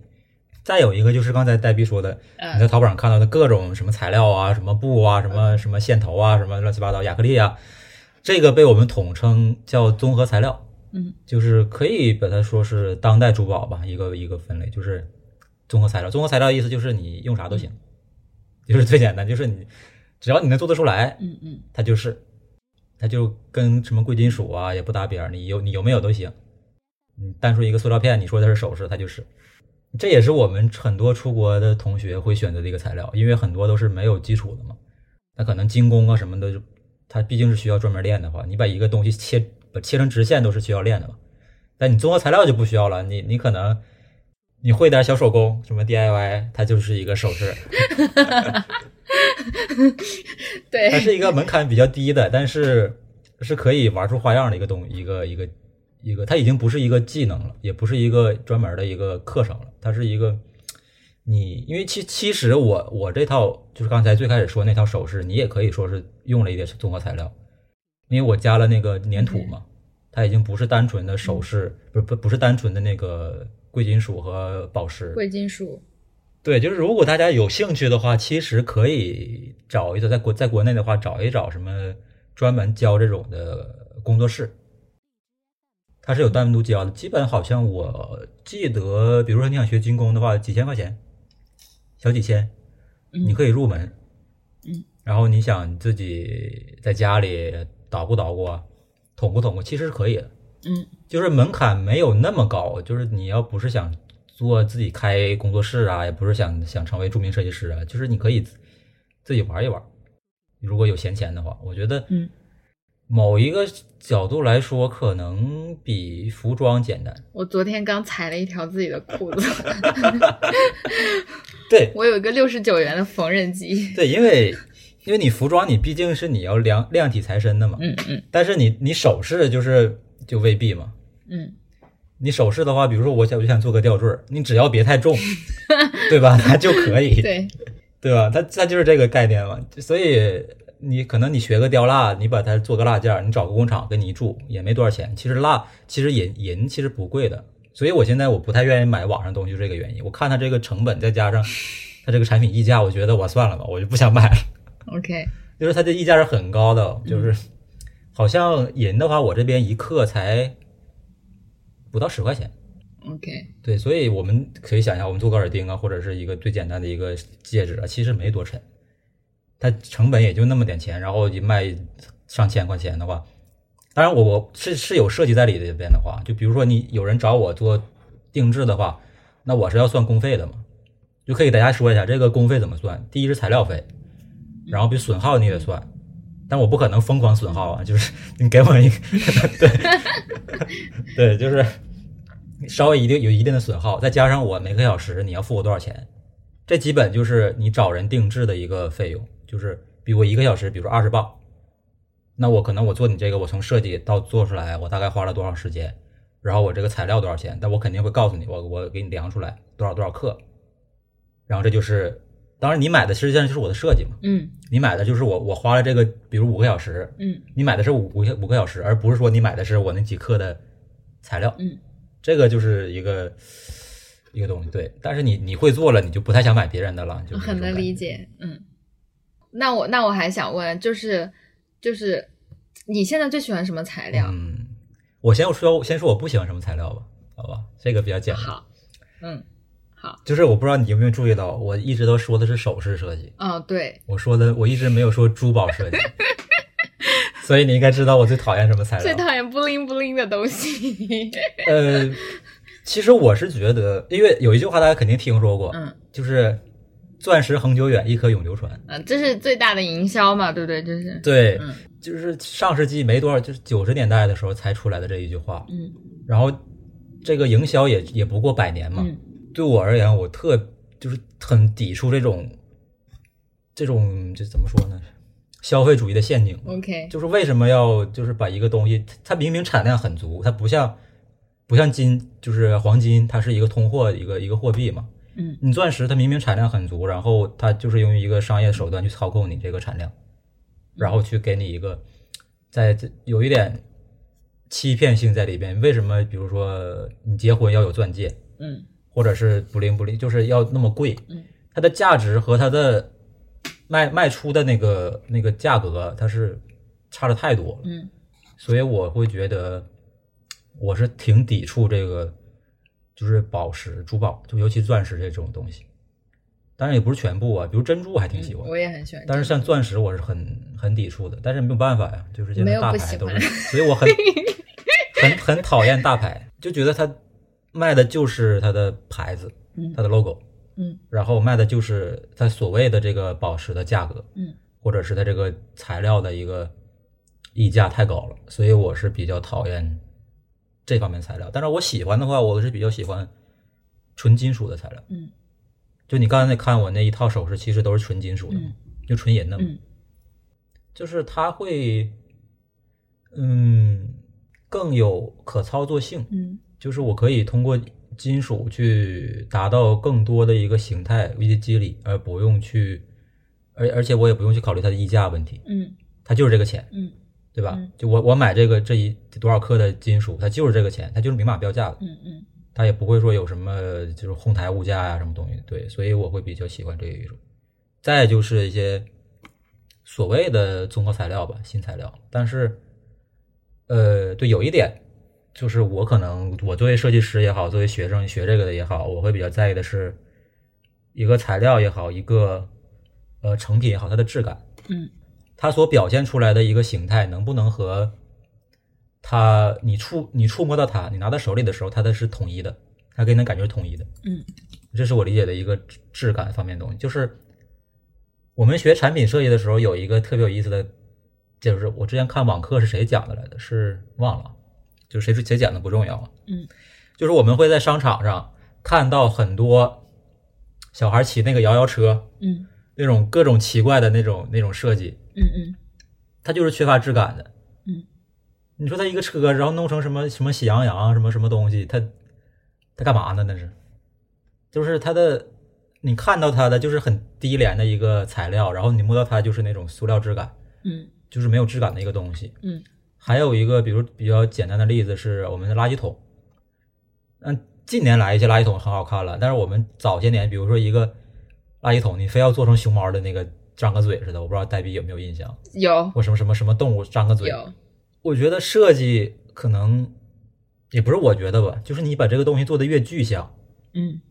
再有一个就是刚才黛碧说的，你在呃淘宝上看到的各种什么材料啊、什么布啊、什么什么线头啊、什么乱七八糟亚克力啊，这个被我们统称叫综合材料，嗯。就是可以把它说是当代珠宝吧，一个一个分类，就是综合材料。综合材料意思就是你用啥都行，就是最简单，就是你只要你能做得出来，嗯嗯它就是，它就跟什么贵金属啊也不搭边儿，你有你有没有都行。你单说一个塑料片，你说它是首饰，它就是。这也是我们很多出国的同学会选择的一个材料，因为很多都是没有基础的嘛。那可能精工啊什么的，它毕竟是需要专门练的话，你把一个东西切把切成直线都是需要练的嘛。但你综合材料就不需要了，你你可能你会点小手工，什么 DIY，它就是一个首饰。对，它是一个门槛比较低的，但是是可以玩出花样的一个东一个一个一个，它已经不是一个技能了，也不是一个专门的一个课程了，它是一个你因为其其实我我这套就是刚才最开始说那套首饰，你也可以说是用了一点综合材料，因为我加了那个粘土嘛，它已经不是单纯的首饰，不不不是单纯的那个贵金属和宝石，贵金属，对，就是如果大家有兴趣的话，其实可以找一找，在国在国内的话，找一找什么专门教这种的工作室，它是有单独教的。基本好像我记得，比如说你想学精工的话，几千块钱，小几千，你可以入门。嗯，然后你想自己在家里捣鼓捣鼓啊，捅咕捅咕，其实是可以的。嗯就是门槛没有那么高，就是你要不是想做自己开工作室啊，也不是想想成为著名设计师啊，就是你可以自自己玩一玩。如果有闲钱的话，我觉得，嗯，某一个角度来说，可能比服装简单。我昨天刚裁了一条自己的裤子，对我有一个六十九元的缝纫机。对，因为因为你服装你毕竟是你要量量体裁身的嘛，嗯嗯但是你你首饰就是就未必嘛。嗯，你首饰的话，比如说我想我就想做个吊坠儿，你只要别太重，对吧？它就可以。对，对吧？它它就是这个概念嘛，所以你可能你学个雕蜡，你把它做个蜡件儿，你找个工厂给你一铸，也没多少钱。其实蜡其实银银其实不贵的，所以我现在我不太愿意买网上东西，就这个原因。我看它这个成本，再加上它这个产品溢价，我觉得我算了吧，我就不想买了。OK，就是它的溢价是很高的，就是好像银的话，我这边一克才不到十块钱。OK，对，所以我们可以想象，我们做个耳钉啊，或者是一个最简单的一个戒指啊，其实没多沉，它成本也就那么点钱，然后一卖上千块钱的话，当然我我是是有设计在里边的话，就比如说你有人找我做定制的话，那我是要算工费的嘛，就可以给大家说一下这个工费怎么算。第一是材料费，然后比如损耗你也得算，但我不可能疯狂损耗啊，就是你给我一个，对 对，就是。稍微一定有一定的损耗，再加上我每个小时你要付我多少钱，这基本就是你找人定制的一个费用，就是比如我一个小时，比如说二十磅，那我可能我做你这个，我从设计到做出来，我大概花了多少时间，然后我这个材料多少钱，但我肯定会告诉你，我我给你量出来多少多少克，然后这就是，当然你买的实际上就是我的设计嘛，嗯。你买的就是我我花了这个，比如五个小时，嗯。你买的是五五个小时，而不是说你买的是我那几克的材料，嗯，这个就是一个一个东西，对。但是你你会做了，你就不太想买别人的了，就是很能理解。解。嗯，那我那我还想问，就是就是你现在最喜欢什么材料？嗯，我先说先说我不喜欢什么材料吧，好吧，这个比较简单。好，嗯，好，就是我不知道你有没有注意到，我一直都说的是首饰设计，哦，对，我说的我一直没有说珠宝设计，所以你应该知道我最讨厌什么材料。最讨厌不灵不灵的东西。呃，其实我是觉得，因为有一句话大家肯定听说过，嗯就是“钻石恒久远，一颗永流传嗯，这是最大的营销嘛，对不对？这是”。，对，嗯就是上世纪没多少，就是九十年代的时候才出来的这一句话。嗯然后这个营销也也不过百年嘛。嗯对我而言，我特就是很抵触这种这种这怎么说呢？消费主义的陷阱。，OK，就是为什么要就是把一个东西，它明明产量很足，它不像不像金，就是黄金，它是一个通货一个一个货币嘛。嗯你钻石它明明产量很足，然后它就是用一个商业手段去操控你这个产量，然后去给你一个在这有一点欺骗性在里边。为什么？比如说你结婚要有钻戒，嗯或者是不灵不灵，就是要那么贵嗯，它的价值和它的卖卖出的那个那个价格，它是差的太多了。嗯所以我会觉得我是挺抵触这个，就是宝石、珠宝，就尤其钻石这种东西。当然也不是全部啊，比如珍珠我还挺喜欢，我也很喜欢。但是像钻石我是很很抵触的。但是没有办法呀，就是现在大牌都是，所以我很 很很讨厌大牌，就觉得它卖的就是它的牌子，嗯它的 logo，嗯。然后卖的就是它所谓的这个宝石的价格，嗯。或者是它这个材料的一个溢价太高了，所以我是比较讨厌这方面材料。但是我喜欢的话，我是比较喜欢纯金属的材料。嗯。就你刚才看我那一套首饰，其实都是纯金属的，嗯。就纯银的嘛，嗯。就是它会，嗯，更有可操作性。嗯。就是我可以通过金属去达到更多的一个形态一些肌理，而不用去，而而且我也不用去考虑它的溢价问题，嗯它就是这个钱，嗯对吧？嗯就我我买这个这一多少克的金属，它就是这个钱，它就是明码标价的，嗯嗯它也不会说有什么就是哄抬物价呀、什么东西，对，所以我会比较喜欢这一种。再就是一些所谓的综合材料吧，新材料。但是，呃，对，有一点就是我可能我作为设计师也好，作为学生学这个的也好，我会比较在意的是一个材料也好，一个呃成品也好，它的质感。嗯它所表现出来的一个形态，能不能和它你触你触摸到它，你拿到手里的时候，它的是统一的，它给你的感觉是统一的。嗯这是我理解的一个质质感方面的东西。就是我们学产品设计的时候，有一个特别有意思的，就是我之前看网课是谁讲的来的，是忘了，就是谁谁讲的不重要啊。嗯，就是我们会在商场上看到很多小孩骑那个摇摇车，嗯那种各种奇怪的那种那种设计，嗯嗯它就是缺乏质感的。嗯，你说它一个车，然后弄成什么什么喜羊羊什么什么东西，它它干嘛呢？那是，就是它的，你看到它的就是很低廉的一个材料，然后你摸到它就是那种塑料质感，嗯就是没有质感的一个东西。嗯还有一个，比如比较简单的例子是我们的垃圾桶。嗯，近年来一些垃圾桶很好看了，但是我们早些年，比如说一个垃圾桶，你非要做成熊猫的那个张个嘴似的，我不知道黛比有没有印象，有或什么什么什么动物张个嘴。有我觉得设计可能也不是我觉得吧，就是你把这个东西做的越具象，嗯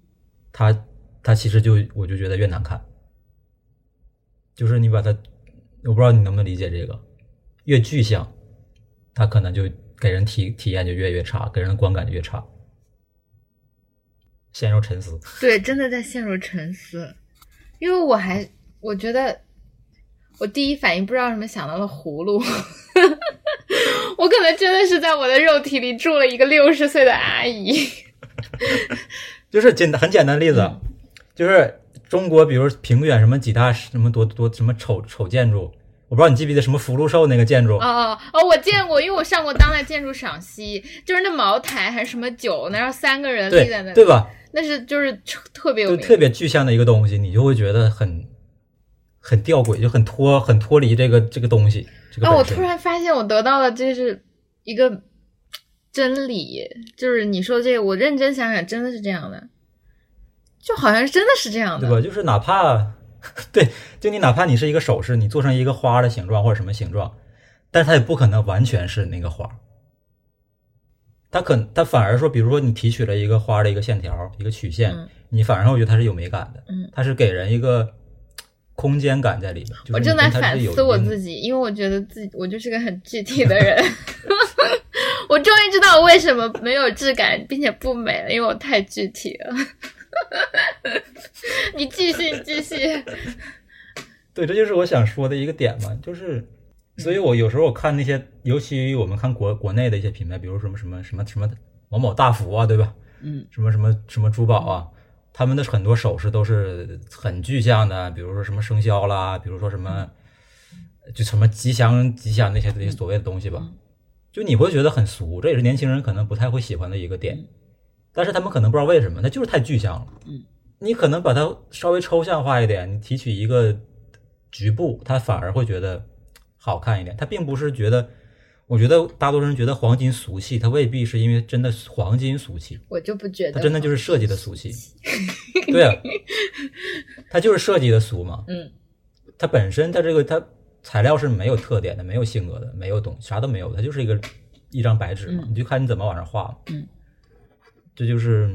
它它其实就我就觉得越难看。就是你把它，我不知道你能不能理解这个，越具象，它可能就给人体体验就越越差，给人的观感就越差。陷入沉思，对，真的在陷入沉思，因为我还我觉得我第一反应不知道什么想到了葫芦，我可能真的是在我的肉体里住了一个六十岁的阿姨。就是简单很简单的例子，就是中国，比如平原什么几大什么多多什么丑丑建筑，我不知道你记不记得什么福禄寿那个建筑，哦哦哦，我见过，因为我上过当代建筑赏析，就是那茅台还是什么酒，然后三个人立在那里，对对吧？那是就是特别有名，特别具象的一个东西，你就会觉得很很吊诡，就很脱很脱离这个这个东西。这个啊！我突然发现我得到了这是一个真理，就是你说这个，我认真想想，真的是这样的，就好像真的是这样的，对吧？就是哪怕 对，就你哪怕你是一个首饰，你做成一个花的形状或者什么形状，但是它也不可能完全是那个花。它可它反而说，比如说你提取了一个花的一个线条、一个曲线，嗯你反而会觉得它是有美感的，嗯，它是给人一个空间感在里面。就是我正在反思我自己，因为我觉得自己我就是个很具体的人。我终于知道我为什么没有质感，并且不美了，因为我太具体了。你继续，你继续。对，这就是我想说的一个点嘛，就是，所以我有时候我看那些，尤其我们看国国内的一些品牌，比如什么什么什么什么某某大福啊，对吧？嗯。什么什么什么珠宝啊，他们的很多首饰都是很具象的，比如说什么生肖啦，比如说什么，就什么吉祥吉祥那些那些所谓的东西吧，就你会觉得很俗，这也是年轻人可能不太会喜欢的一个点，但是他们可能不知道为什么，它就是太具象了。嗯，你可能把它稍微抽象化一点，你提取一个局部，他反而会觉得好看一点。他并不是觉得，我觉得大多数人觉得黄金俗气，它未必是因为真的黄金俗气，我就不觉得，它真的就是设计的俗气。对啊，它就是设计的俗嘛。嗯它本身它这个它材料是没有特点的，没有性格的，没有东啥都没有，它就是一个一张白纸嘛，嗯你就看你怎么往上画嘛。嗯，这就是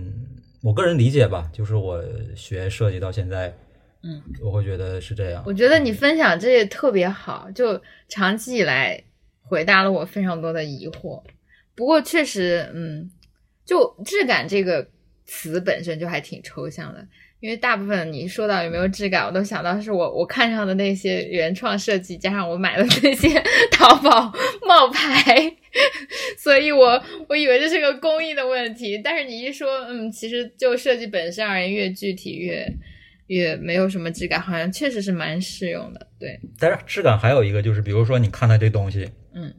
我个人理解吧，就是我学设计到现在，嗯，我会觉得是这样。我觉得你分享这些特别好，就长期以来回答了我非常多的疑惑。不过确实，嗯，就质感这个词本身就还挺抽象的，因为大部分你说到有没有质感，我都想到是我我看上的那些原创设计，加上我买的那些 淘宝冒牌，所以我我以为这是个工艺的问题。但是你一说，嗯，其实就设计本身而言，越具体越越没有什么质感，好像确实是蛮适用的。对，但是质感还有一个就是，比如说你看它这东西，嗯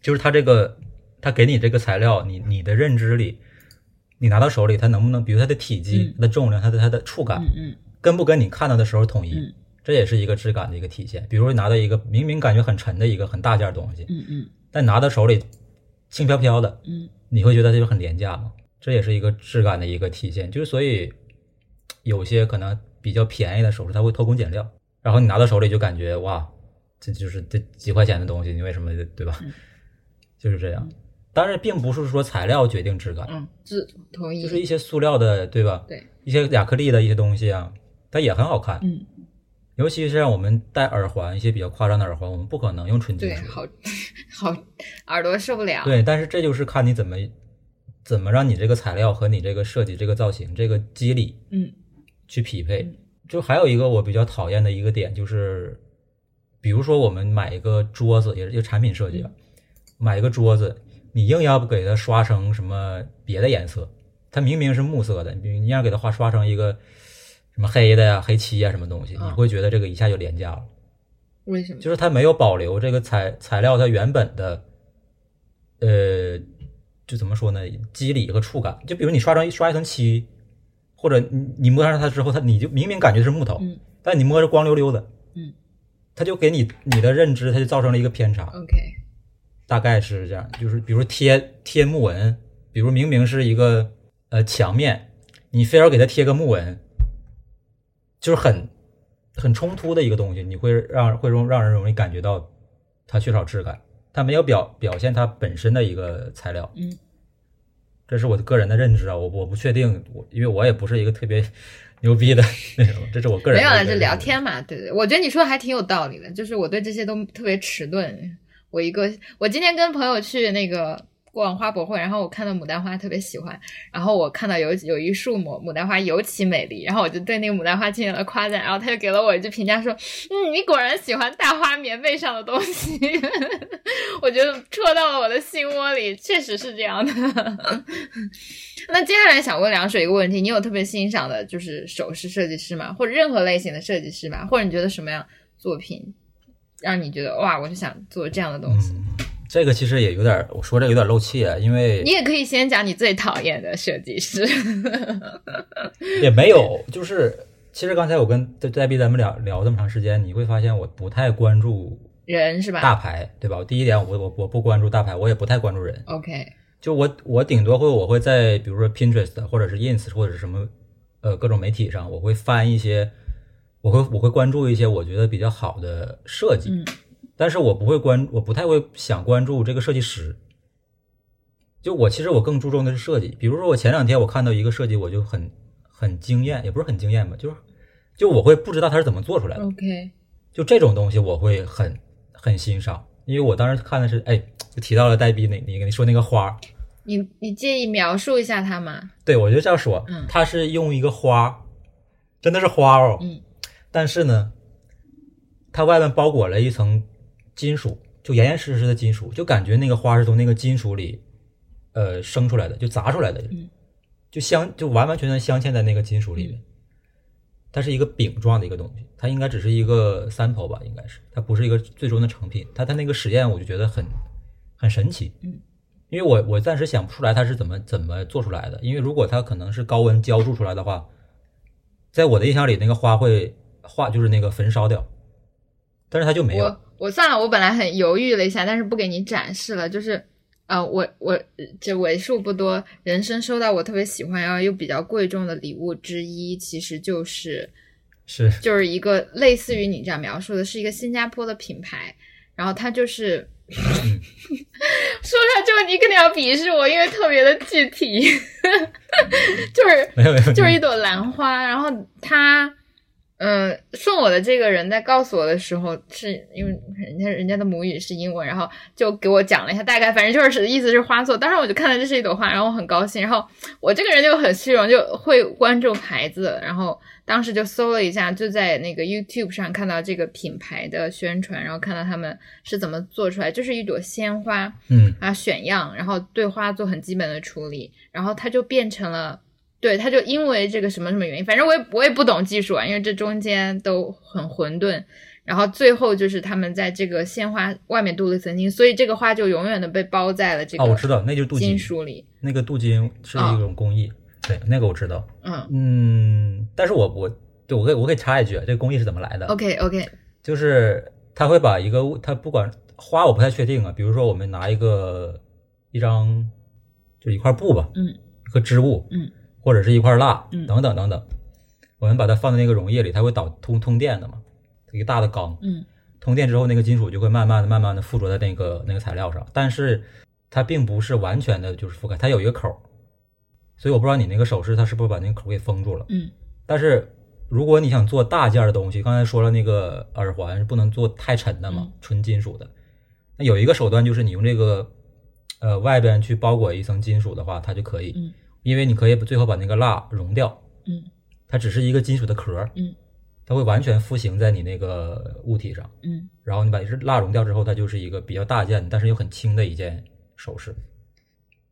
就是它这个，它给你这个材料，你你的认知里，你拿到手里，它能不能，比如它的体积、嗯它的重量、它的它的触感，嗯嗯跟不跟你看到的时候统一，嗯这也是一个质感的一个体现。比如说拿到一个明明感觉很沉的一个很大件儿东西，嗯嗯但拿到手里轻飘飘的，嗯你会觉得这就很廉价吗？这也是一个质感的一个体现。就是所以有些可能比较便宜的首饰，它会偷工减料，然后你拿到手里就感觉哇，这就是这几块钱的东西，你为什么对吧？就是这样。当然，并不是说材料决定质感，嗯，是同意。就是一些塑料的，对吧？对，一些亚克力的一些东西啊，它也很好看。嗯，尤其是让我们戴耳环，一些比较夸张的耳环，我们不可能用纯金对，属。好好耳朵受不了。对，但是这就是看你怎么怎么让你这个材料和你这个设计、这个造型、这个肌理嗯去匹配。就还有一个我比较讨厌的一个点就是，比如说我们买一个桌子，也是一个产品设计吧，买一个桌子，你硬要给它刷成什么别的颜色，它明明是木色的，你你要给它画刷成一个什么黑的呀、黑漆呀什么东西，你嗯会觉得这个一下就廉价了。为什么？就是它没有保留这个材材料它原本的，呃，就怎么说呢，肌理和触感。就比如你刷成刷一层漆，或者你你摸上它之后，它你就明明感觉是木头，嗯但你摸着光溜溜的，嗯，它就给你你的认知，它就造成了一个偏差，OK，大概是这样。就是比如贴贴木纹，比如明明是一个呃墙面，你非要给它贴个木纹，就是很很冲突的一个东西，你会让会容让人容易感觉到它缺少质感，它没有表表现它本身的一个材料。嗯，这是我的个人的认知啊，我我不确定，我因为我也不是一个特别 牛逼的那种，这是我个人没有了，的一个就聊。天嘛。对对，我觉得你说的还挺有道理的，就是我对这些都特别迟钝。我一个，我今天跟朋友去那个逛花博会，然后我看到牡丹花特别喜欢，然后我看到有有一束牡牡丹花尤其美丽，然后我就对那个牡丹花进行了夸赞，然后他就给了我一句评价说：“嗯，你果然喜欢大花棉被上的东西。”我觉得戳到了我的心窝里，确实是这样的。那接下来想问凉水一个问题：你有特别欣赏的，就是首饰设计师吗？或者任何类型的设计师吗？或者你觉得什么样作品让你觉得哇，我就想做这样的东西？这个其实也有点，我说这个有点漏气，啊因为你也可以先讲你最讨厌的设计师。也没有，就是其实刚才我跟戴戴碧咱们聊聊这么长时间，你会发现我不太关注人是吧大牌，对吧？第一点，我我我不关注大牌，我也不太关注人。？OK，就我我顶多会我会在比如说 Pinterest 或者是 Ins 或者是什么呃各种媒体上，我会翻一些，我会我会关注一些我觉得比较好的设计，嗯但是我不会关我不太会想关注这个设计师。就我其实我更注重的是设计，比如说我前两天我看到一个设计，我就很很惊艳，也不是很惊艳吧，就是就我会不知道它是怎么做出来的，OK，就这种东西我会很很欣赏，因为我当时看的是，哎，就提到了黛碧那你跟你说那个花儿，你你介意描述一下它吗？对我就这样说，嗯。它是用一个花，真的是花哦，嗯但是呢，它外面包裹了一层金属，就严严实实的金属，就感觉那个花是从那个金属里，呃，生出来的，就砸出来的，嗯就镶就完完全全镶嵌在那个金属里面。它是一个饼状的一个东西，它应该只是一个 sample 吧，应该是，它不是一个最终的成品。它它那个实验，我就觉得很很神奇，嗯，因为我我暂时想不出来它是怎么怎么做出来的，因为如果它可能是高温浇铸出来的话，在我的印象里，那个花会化就是那个焚烧掉，但是它就没有。我我算了，我本来很犹豫了一下，但是不给你展示了，就是。呃，我我这为数不多人生收到我特别喜欢然后又比较贵重的礼物之一，其实就是是就是一个类似于你这样描述的，是一个新加坡的品牌，然后它就是、说出来之后你肯定要鄙视我，因为特别的具体，就是没有没有，就是一朵兰花，然后他，嗯、送我的这个人在告诉我的时候，是因为人家人家的母语是英文，然后就给我讲了一下大概，反正就是意思是花座。当时我就看到这是一朵花，然后我很高兴。然后我这个人就很虚荣，就会关注牌子，然后当时就搜了一下，就在那个 YouTube 上看到这个品牌的宣传，然后看到他们是怎么做出来，就是一朵鲜花，嗯啊选样，然后对花做很基本的处理，然后它就变成了，对，他就因为这个什么什么原因，反正我也我也不懂技术啊，因为这中间都很混沌。然后最后就是他们在这个鲜花外面镀了一层金，所以这个花就永远的被包在了这个哦，我知道，那就是镀金金，属里。那个镀金是一种工艺，对，那个我知道。嗯嗯，但是我我对我可以我可以插一句，啊，这个工艺是怎么来的？，OK OK，就是他会把一个物，他不管花我不太确定啊，比如说我们拿一个一张就一块布吧，嗯，一个织物，嗯，或者是一块蜡，嗯。等等等等，我们把它放在那个溶液里，它会导通通电的嘛，一个大的缸，嗯。通电之后那个金属就会慢慢的、慢慢的附着在那个那个材料上，但是它并不是完全的就是覆盖，它有一个口儿，所以我不知道你那个首饰它是不是把那个口儿给封住了。嗯。但是如果你想做大件儿的东西，刚才说了那个耳环是不能做太沉的嘛嗯，纯金属的。那有一个手段就是你用这个呃外边去包裹一层金属的话，它就可以，嗯因为你可以最后把那个蜡融掉，嗯。它只是一个金属的壳儿，嗯。它会完全复形在你那个物体上，嗯。然后你把这蜡融掉之后，它就是一个比较大件但是又很轻的一件首饰。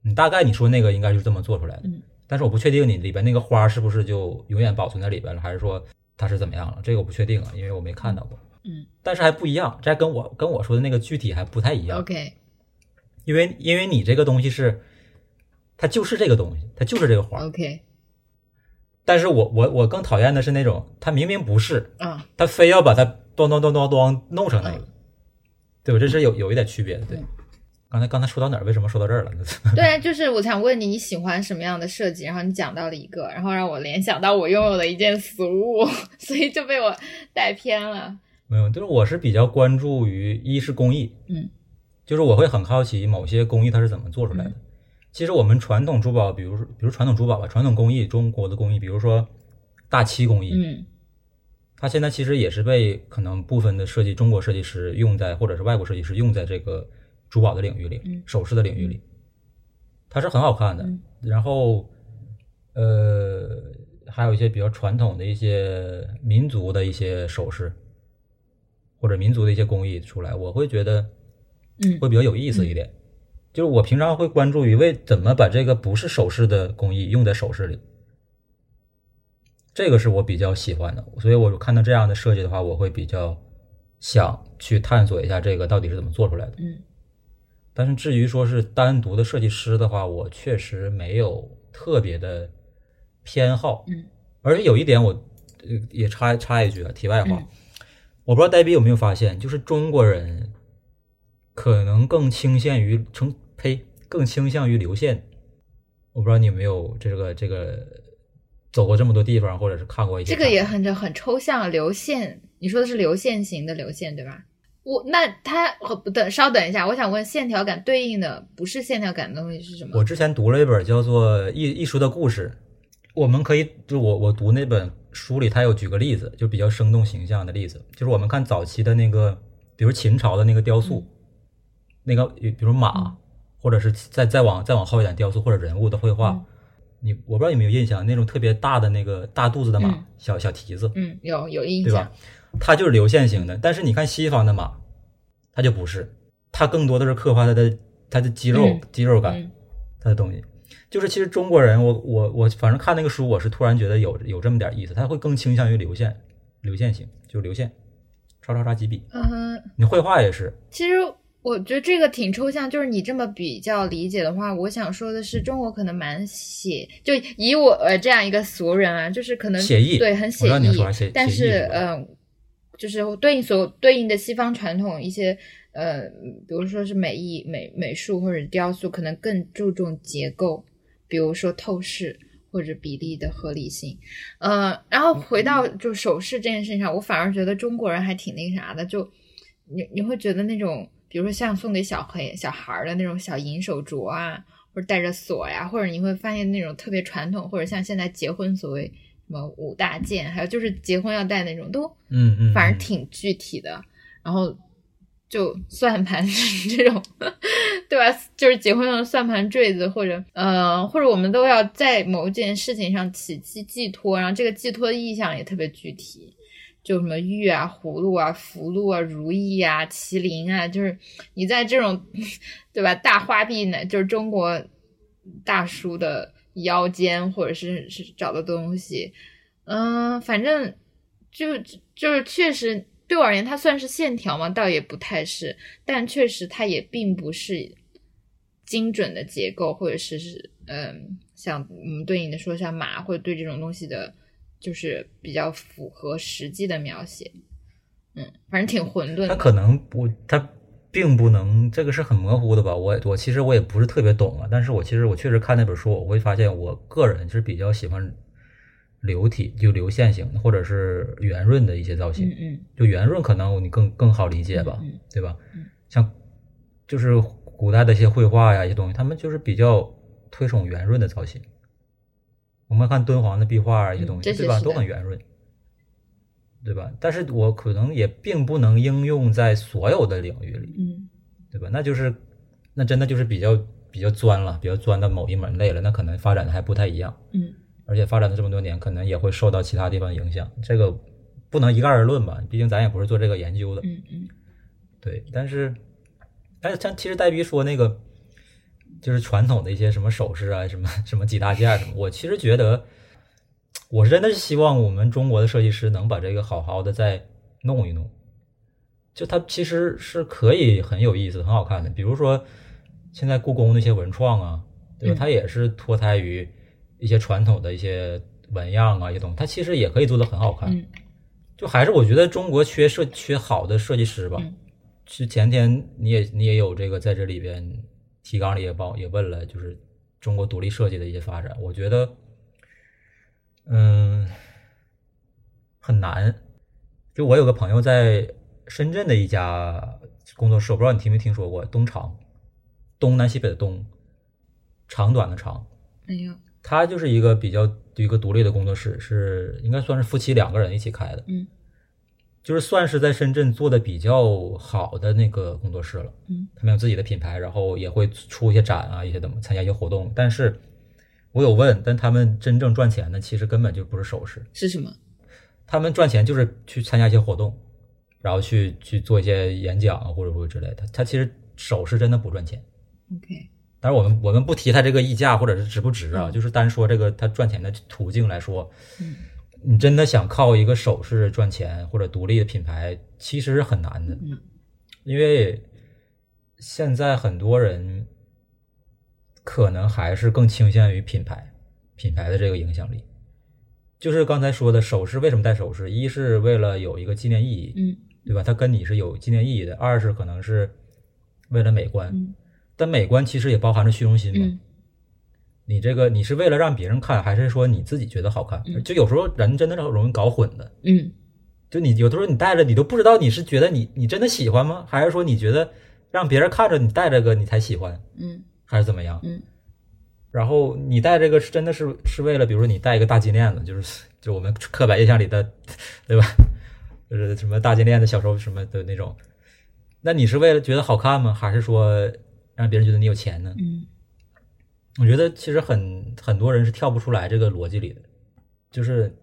你大概你说那个应该就是这么做出来的，嗯。但是我不确定你里边那个花是不是就永远保存在里边了，还是说它是怎么样了？这个我不确定啊，因为我没看到过。嗯。但是还不一样，这还跟我跟我说的那个具体还不太一样，，OK，因为因为你这个东西是，它就是这个东西，它就是这个花。OK，但是我我我更讨厌的是那种，它明明不是，啊，他非要把它咚咚咚咚咚弄成那个，嗯对吧？这是有有一点区别的。对嗯，刚才刚才说到哪儿？为什么说到这儿了？对啊，就是我想问你，你喜欢什么样的设计？然后你讲到了一个，然后让我联想到我拥有的一件俗物，所以就被我带偏了。没有，就是我是比较关注于一是工艺，嗯就是我会很好奇某些工艺它是怎么做出来的。其实我们传统珠宝，比如说比如传统珠宝吧，传统工艺，中国的工艺，比如说大漆工艺，嗯它现在其实也是被可能部分的设计中国设计师用在，或者是外国设计师用在这个珠宝的领域里，嗯首饰的领域里，它是很好看的。嗯然后，呃，还有一些比较传统的一些民族的一些首饰，或者民族的一些工艺出来，我会觉得嗯会比较有意思一点。就是我平常会关注于为怎么把这个不是首饰的工艺用在首饰里，这个是我比较喜欢的。所以我看到这样的设计的话，我会比较想去探索一下这个到底是怎么做出来的。嗯但是至于说是单独的设计师的话，我确实没有特别的偏好。嗯，而且有一点我呃也插插一句啊，题外话，嗯我不知道呆逼有没有发现，就是中国人可能更倾向于成呸，更倾向于流线。我不知道你有没有这个这个走过这么多地方，或者是看过一些这个也很很抽象，流线，你说的是流线型的流线对吧？我那它呃不等稍等一下，我想问线条感对应的不是线条感的东西是什么？我之前读了一本叫做《艺艺术的故事》，我们可以就我我读那本书里，它有举个例子，就比较生动形象的例子，就是我们看早期的那个，比如秦朝的那个雕塑，那个比如马，嗯或者是再再往再往后一点雕塑或者人物的绘画，嗯你我不知道有没有印象，那种特别大的那个大肚子的马，嗯小小蹄子，嗯，有有印象对吧，？它就是流线型的，但是你看西方的马，它就不是，它更多的是刻画它的它的肌肉、嗯肌肉感，嗯它的东西。就是其实中国人，我我我反正看那个书，我是突然觉得有有这么点意思，他会更倾向于流线，流线型，就流线，叉叉叉几笔。嗯，你绘画也是，其实我觉得这个挺抽象，就是你这么比较理解的话，我想说的是，中国可能蛮写，就以我呃这样一个俗人啊，就是可能写意对，很写意但是写意是呃，就是对应所对应的西方传统一些呃，比如说是美艺、美美术或者雕塑，可能更注重结构，比如说透视。或者比例的合理性，呃，然后回到就首饰这件事情上，我反而觉得中国人还挺那个啥的，就你你会觉得那种，比如说像送给小黑小孩儿的那种小银手镯啊，或者带着锁呀，或者你会发现那种特别传统，或者像现在结婚所谓什么五大件，还有就是结婚要戴那种，都嗯嗯，嗯反正挺具体的。然后就算盘 这种，对吧？就是结婚用的算盘坠子，或者呃，或者我们都要在某件事情上起寄寄托，然后这个寄托的意向也特别具体。就什么玉啊、葫芦啊、福禄啊、如意啊、麒麟啊，就是你在这种，对吧？大花臂呢，就是中国大叔的腰间，或者是是找的东西，嗯、反正就就是确实对我而言，它算是线条嘛，倒也不太是，但确实它也并不是精准的结构，或者是是嗯，像我们对应的说像马，或者对这种东西的。就是比较符合实际的描写，嗯，反正挺混沌的。他可能不，他并不能，这个是很模糊的吧？我我其实我也不是特别懂啊，但是我其实我确实看那本书，我会发现我个人是比较喜欢流体，就流线型的，或者是圆润的一些造型。嗯嗯就圆润可能你更更好理解吧，嗯嗯对吧？嗯像就是古代的一些绘画呀，一些东西，他们就是比较推崇圆润的造型。我们看敦煌的壁画啊，一些东西，嗯对吧？都很圆润，对吧？但是我可能也并不能应用在所有的领域里，嗯对吧？那就是那真的就是比较比较钻了，比较钻到某一门类了，那可能发展的还不太一样。嗯而且发展了这么多年，可能也会受到其他地方影响。这个不能一概而论吧，毕竟咱也不是做这个研究的。嗯嗯对，但是，但是像其实戴比说那个，就是传统的一些什么首饰啊，什么什么几大件儿什么，我其实觉得，我是真的是希望我们中国的设计师能把这个好好的再弄一弄。就它其实是可以很有意思、很好看的。比如说，现在故宫那些文创啊，对吧？嗯它也是脱胎于一些传统的一些纹样啊，一些东西，它其实也可以做的很好看。嗯就还是我觉得中国缺设缺好的设计师吧。嗯是前天你也你也有这个在这里边提纲里也报也问了，就是中国独立设计的一些发展，我觉得，嗯，很难。就我有个朋友在深圳的一家工作室，我不知道你听没听说过东长，东南西北的东，长短的长，没有他就是一个比较一个独立的工作室，是应该算是夫妻两个人一起开的，嗯就是算是在深圳做的比较好的那个工作室了。嗯他们有自己的品牌，然后也会出一些展啊，一些怎么参加一些活动。但是我有问，但他们真正赚钱的其实根本就不是首饰，是什么？他们赚钱就是去参加一些活动，然后去去做一些演讲啊，或者或者之类的。他他其实首饰真的不赚钱。OK，当然，我们我们不提它这个溢价或者是值不值啊，嗯就是单说这个它赚钱的途径来说，嗯你真的想靠一个首饰赚钱或者独立的品牌，其实是很难的，嗯因为现在很多人可能还是更倾向于品牌，品牌的这个影响力。就是刚才说的首饰为什么戴首饰？一是为了有一个纪念意义，嗯对吧？它跟你是有纪念意义的。二是可能是为了美观，嗯但美观其实也包含着虚荣心嘛。嗯你这个你是为了让别人看，还是说你自己觉得好看？嗯就有时候人真的容易搞混的。嗯就你有的时候你戴着，你都不知道你是觉得你你真的喜欢吗？还是说你觉得让别人看着你戴这个你才喜欢，嗯还是怎么样？嗯然后你戴这个是真的是是为了，比如说你戴一个大金链子，就是就我们刻板印象里的，对吧？就是什么大金链子，小时候什么的那种。那你是为了觉得好看吗？还是说让别人觉得你有钱呢？嗯我觉得其实很很多人是跳不出来这个逻辑里的，就是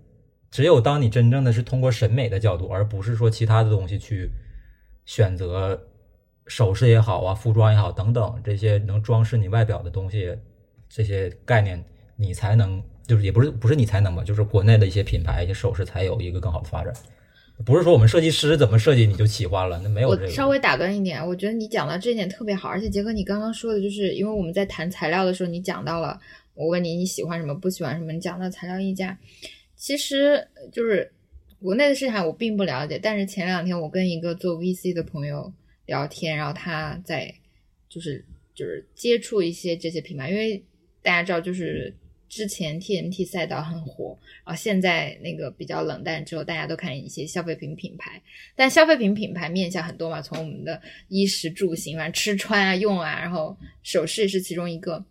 只有当你真正的是通过审美的角度，而不是说其他的东西去选择首饰也好啊、服装也好等等这些能装饰你外表的东西，这些概念，你才能就是也不是不是你才能吧，就是国内的一些品牌、一些首饰才有一个更好的发展。不是说我们设计师怎么设计你就喜欢了，那没有这个。我稍微打断一点，我觉得你讲到这一点特别好，而且杰哥你刚刚说的就是，因为我们在谈材料的时候，你讲到了，我问你你喜欢什么，不喜欢什么，你讲到材料溢价，其实就是国内的市场我并不了解，但是前两天我跟一个做 VC 的朋友聊天，然后他在就是就是接触一些这些品牌，因为大家知道就是。之前 TMT 赛道很火，然后现在那个比较冷淡之后，大家都看一些消费品品牌，但消费品品牌面向很多嘛，从我们的衣食住行啊、吃穿啊、用啊，然后首饰是其中一个。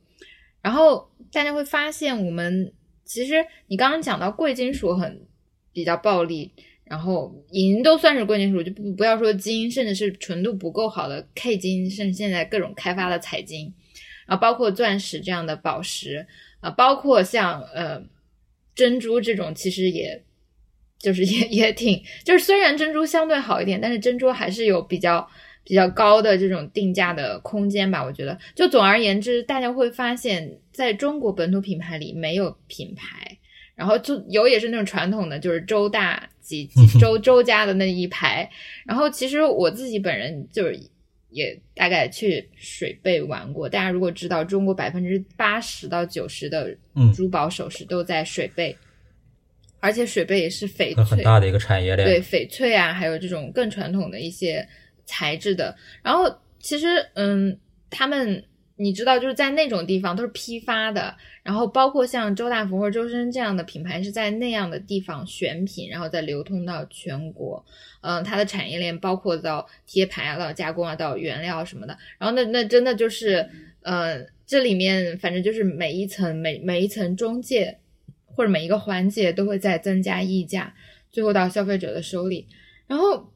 然后大家会发现，我们其实你刚刚讲到贵金属很比较暴利，然后银都算是贵金属，就不不要说金，甚至是纯度不够好的 K 金，甚至现在各种开发的彩金，然后包括钻石这样的宝石啊、包括像呃珍珠这种，其实也。就是也也挺，就是虽然珍珠相对好一点，但是珍珠还是有比较比较高的这种定价的空间吧。我觉得，就总而言之，大家会发现，在中国本土品牌里没有品牌，然后就有也是那种传统的，就是周大几几 周周家的那一排。然后其实我自己本人就是也大概去水贝玩过，大家如果知道，中国百分之八十到九十的嗯珠宝首饰都在水贝。而且水贝也是翡翠很，大的一个产业链。对翡翠啊，还有这种更传统的一些材质的。然后其实，嗯，他们你知道，就是在那种地方都是批发的，然后包括像周大福或者周生这样的品牌是在那样的地方选品，然后再流通到全国。嗯，它的产业链包括到贴牌啊，到加工啊，到原料什么的。然后那那真的就是，呃，这里面反正就是每一层每每一层中介或者每一个环节都会在增加溢价，最后到消费者的手里。然后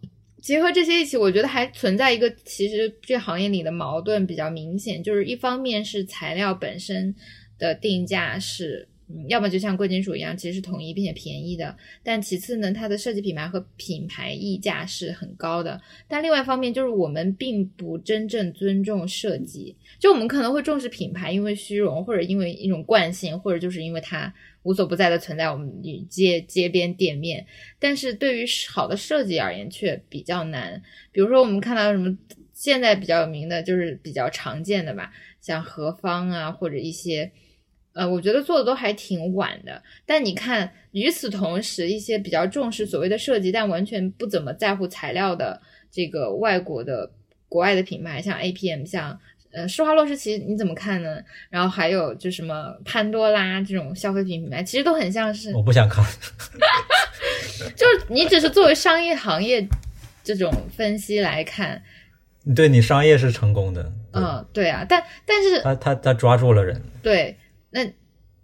结合这些一起，我觉得还存在一个其实这行业里的矛盾比较明显，就是一方面是材料本身的定价是。要么就像贵金属一样，其实是统一并且便宜的。但其次呢，它的设计品牌和品牌溢价是很高的。但另外一方面，就是我们并不真正尊重设计。就我们可能会重视品牌，因为虚荣，或者因为一种惯性，或者就是因为它无所不在的存在我们街街边店面。但是对于好的设计而言，却比较难。比如说，我们看到什么现在比较有名的，就是比较常见的吧，像何方啊，或者一些。呃，我觉得做的都还挺晚的，但你看，与此同时，一些比较重视所谓的设计，但完全不怎么在乎材料的这个外国的国外的品牌，像 APM，像呃施华洛世奇，你怎么看呢？然后还有就什么潘多拉这种消费品品牌，其实都很像是我不想看，就是你只是作为商业行业这种分析来看，对你商业是成功的，嗯，对啊，但但是他他他抓住了人，对。那，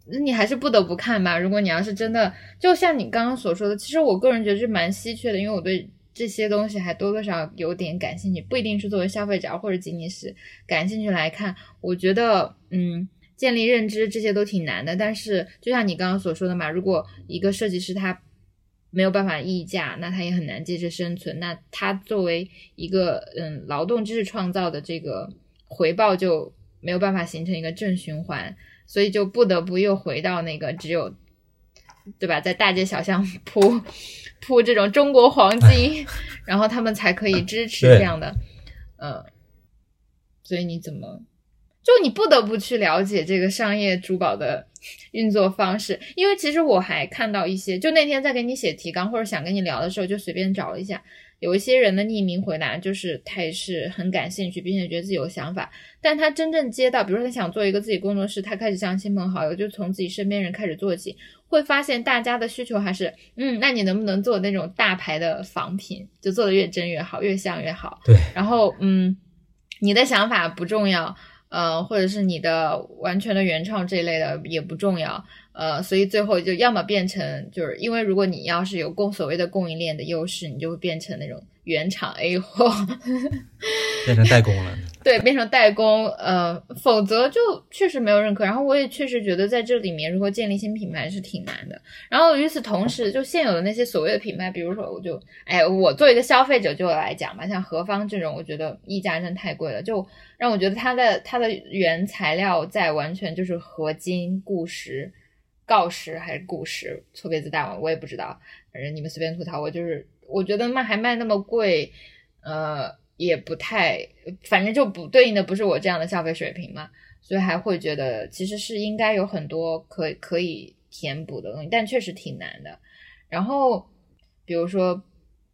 那你还是不得不看吧。如果你要是真的，就像你刚刚所说的，其实我个人觉得是蛮稀缺的，因为我对这些东西还多多少有点感兴趣，不一定是作为消费者或者仅仅是感兴趣来看。我觉得，嗯，建立认知这些都挺难的。但是，就像你刚刚所说的嘛，如果一个设计师他没有办法溢价，那他也很难接着生存。那他作为一个嗯劳动知识创造的这个回报就没有办法形成一个正循环。所以就不得不又回到那个只有，对吧？在大街小巷铺铺这种中国黄金，然后他们才可以支持这样的，呃，所以你怎么就你不得不去了解这个商业珠宝的运作方式？因为其实我还看到一些，就那天在给你写提纲或者想跟你聊的时候，就随便找了一下。有一些人的匿名回答就是他也是很感兴趣，并且觉得自己有想法，但他真正接到，比如说他想做一个自己工作室，他开始向亲朋好友，就从自己身边人开始做起，会发现大家的需求还是，嗯，那你能不能做那种大牌的仿品，就做的越真越好，越像越好。对。然后，嗯，你的想法不重要，呃，或者是你的完全的原创这一类的也不重要。呃，所以最后就要么变成，就是因为如果你要是有供所谓的供应链的优势，你就会变成那种原厂 A 货，变成代工了。对，变成代工，呃，否则就确实没有认可。然后我也确实觉得在这里面，如果建立新品牌是挺难的。然后与此同时，就现有的那些所谓的品牌，比如说，我就，哎，我作为一个消费者就来讲吧，像何方这种，我觉得溢价真太贵了，就让我觉得它的它的原材料在完全就是合金固石。锆石还是钴石，错别字大王，我也不知道。反正你们随便吐槽，我就是我觉得卖还卖那么贵，呃，也不太，反正就不对应的不是我这样的消费水平嘛，所以还会觉得其实是应该有很多可可以填补的东西，但确实挺难的。然后比如说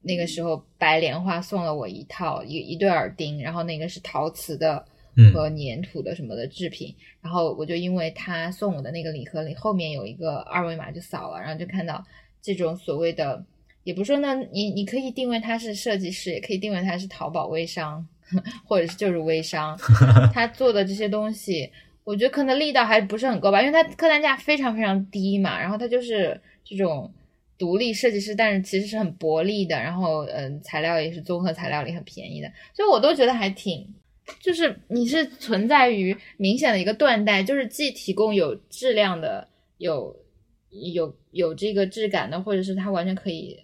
那个时候白莲花送了我一套一一对耳钉，然后那个是陶瓷的。和粘土的什么的制品，然后我就因为他送我的那个礼盒里后面有一个二维码就扫了，然后就看到这种所谓的，也不说呢，你你可以定位他是设计师，也可以定位他是淘宝微商，或者是就是微商，他做的这些东西，我觉得可能力道还不是很够吧，因为他客单价非常非常低嘛，然后他就是这种独立设计师，但是其实是很薄利的，然后嗯，材料也是综合材料里很便宜的，所以我都觉得还挺。就是你是存在于明显的一个断代，就是既提供有质量的、有有有这个质感的，或者是它完全可以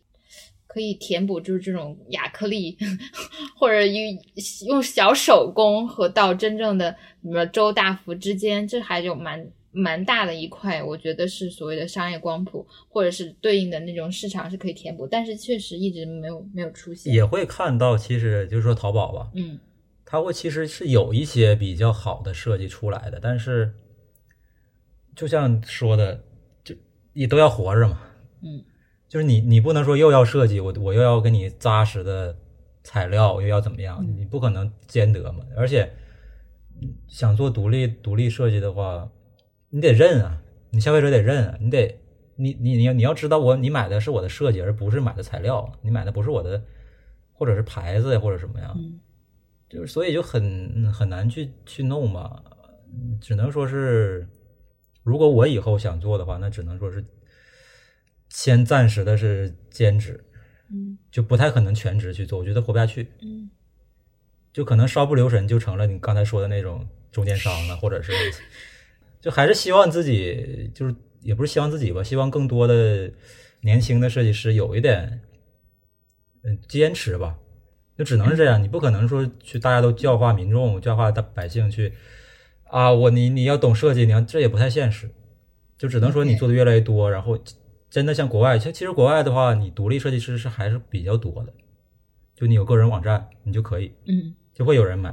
可以填补，就是这种亚克力，或者用用小手工和到真正的什么周大福之间，这还有蛮蛮大的一块，我觉得是所谓的商业光谱，或者是对应的那种市场是可以填补，但是确实一直没有没有出现。也会看到，其实就是说淘宝吧，嗯。它会其实是有一些比较好的设计出来的，但是就像说的，就你都要活着嘛，嗯，就是你你不能说又要设计，我我又要给你扎实的材料，又要怎么样，你不可能兼得嘛。而且想做独立独立设计的话，你得认啊，你消费者得认啊，你得你你你要你要知道我你买的是我的设计，而不是买的材料，你买的不是我的或者是牌子呀或者什么呀，嗯就是所以就很很难去去弄吧，嗯只能说是，如果我以后想做的话，那只能说是先暂时的是兼职，嗯。就不太可能全职去做，我觉得活不下去。嗯。就可能稍不留神就成了你刚才说的那种中间商了，或者是，就还是希望自己就是也不是希望自己吧，希望更多的年轻的设计师有一点，嗯，坚持吧，就只能是这样，你不可能说去大家都教化民众、教化大百姓去啊，我你你要懂设计，你要这也不太现实，就只能说你做的越来越多，然后真的像国外，其实其实国外的话，你独立设计师是还是比较多的，就你有个人网站，你就可以。嗯。就会有人买，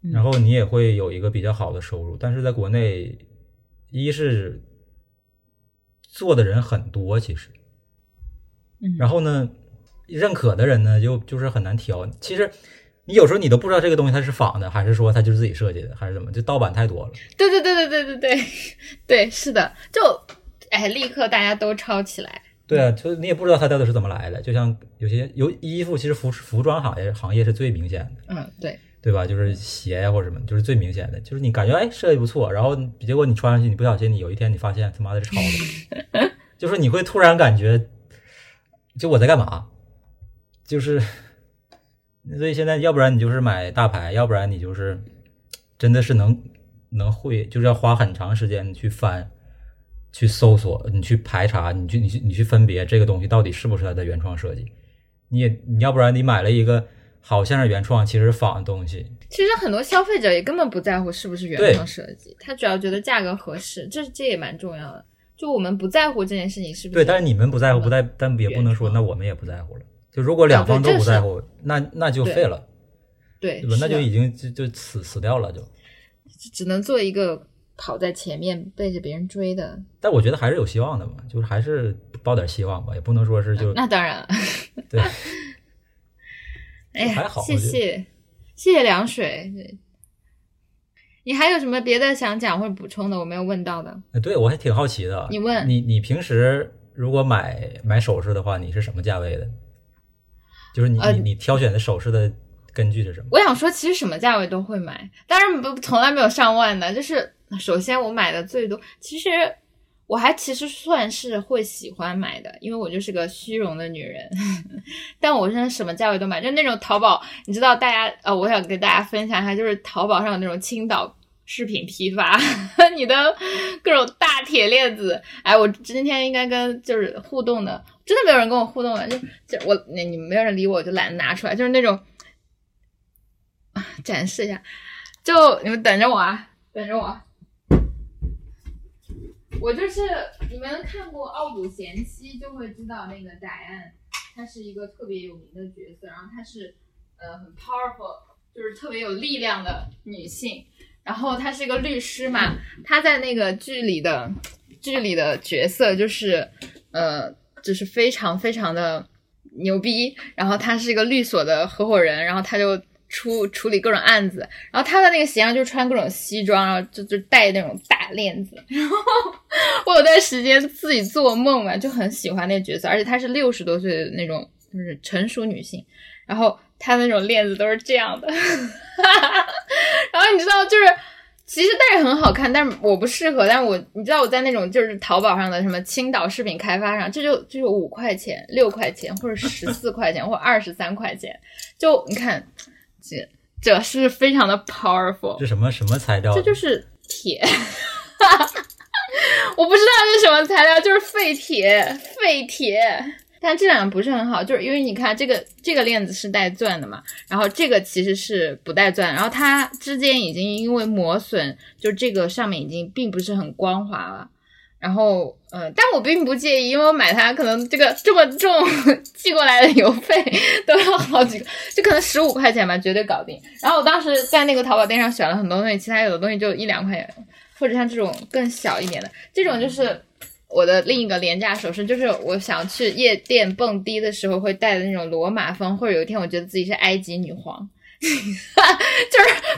嗯。然后你也会有一个比较好的收入。但是在国内，一是做的人很多，其实，嗯，然后呢，认可的人呢，就就是很难挑。其实你有时候你都不知道这个东西它是仿的，还是说它就是自己设计的，还是怎么，就盗版太多了。对对对对对对对 对，是的，就哎，立刻大家都抄起来。对啊，就你也不知道它到底是怎么来的。就像有些有衣服，其实服服装行业行业是最明显的。嗯，对，对吧？就是鞋呀或者什么，就是最明显的，就是你感觉哎设计不错，然后结果你穿上去，你不小心你有一天你发现他妈的是抄的，就是你会突然感觉，就我在干嘛？就是，所以现在要不然你就是买大牌，要不然你就是真的是能能会，就是要花很长时间去翻。去搜索，你去排查，你去你去你去分别这个东西到底是不是它的原创设计。你也你要不然你买了一个好像是原创，其实是仿的东西。其实很多消费者也根本不在乎是不是原创设计，他主要觉得价格合适，这这也蛮重要的。就我们不在乎这件事情是不是对，但是你们不在乎，不在，但也不能说那我们也不在乎了。就如果两方都不在乎，那那就废了，对对吧？那就已经就就死死掉了就。只能做一个跑在前面背着别人追的。但我觉得还是有希望的嘛，就是还是抱点希望吧，也不能说是就那当然了，对。哎呀，还好谢谢谢谢凉水。对你还有什么别的想讲或者补充的？我没有问到的。哎对我还挺好奇的。你问你你平时如果买买首饰的话，你是什么价位的？就是你呃你你挑选的首饰的根据是什么？我想说，其实什么价位都会买，当然不从来没有上万的。就是首先我买的最多，其实我还其实算是会喜欢买的，因为我就是个虚荣的女人。但我现在什么价位都买，就那种淘宝，你知道大家呃，我想跟大家分享一下，就是淘宝上有那种青岛饰品批发，你的各种大铁链子。哎，我今天应该跟就是互动的，真的没有人跟我互动了，就就我你你们没有人理我，我就懒得拿出来，就是那种。啊展示一下，就你们等着我啊，等着我。我就是你们看过《傲骨贤妻》，就会知道那个戴安，她是一个特别有名的角色，然后她是呃很 powerful，就是特别有力量的女性。然后她是一个律师嘛，她在那个剧里的剧里的角色就是呃，就是非常非常的牛逼。然后他是一个律所的合伙人，然后他就。出处理各种案子，然后他的那个形象就穿各种西装，然后就就戴那种大链子。然后我有段时间自己做梦嘛，就很喜欢那角色，而且她是六十多岁的那种，就是成熟女性。然后她那种链子都是这样的，然后你知道，就是其实戴着很好看，但是我不适合。但是我你知道我在那种就是淘宝上的什么青岛饰品开发上，这就就有五块钱、六块钱，或者十四块钱，或二十三块钱。就你看。这这是非常的 powerful？这什么什么材料？这就是铁，我不知道这是什么材料，就是废铁，废铁。但质量不是很好，就是因为你看这个这个链子是带钻的嘛，然后这个其实是不带钻，然后它之间已经因为磨损，就这个上面已经并不是很光滑了。然后，呃，但我并不介意，因为我买它可能这个这么重，寄过来的邮费 都要好几个，就可能十五块钱吧，绝对搞定。然后我当时在那个淘宝店上选了很多东西，其他有的东西就一两块钱，或者像这种更小一点的，这种就是我的另一个廉价首饰，就是我想去夜店蹦迪的时候会戴的那种罗马风，或者有一天我觉得自己是埃及女皇，就是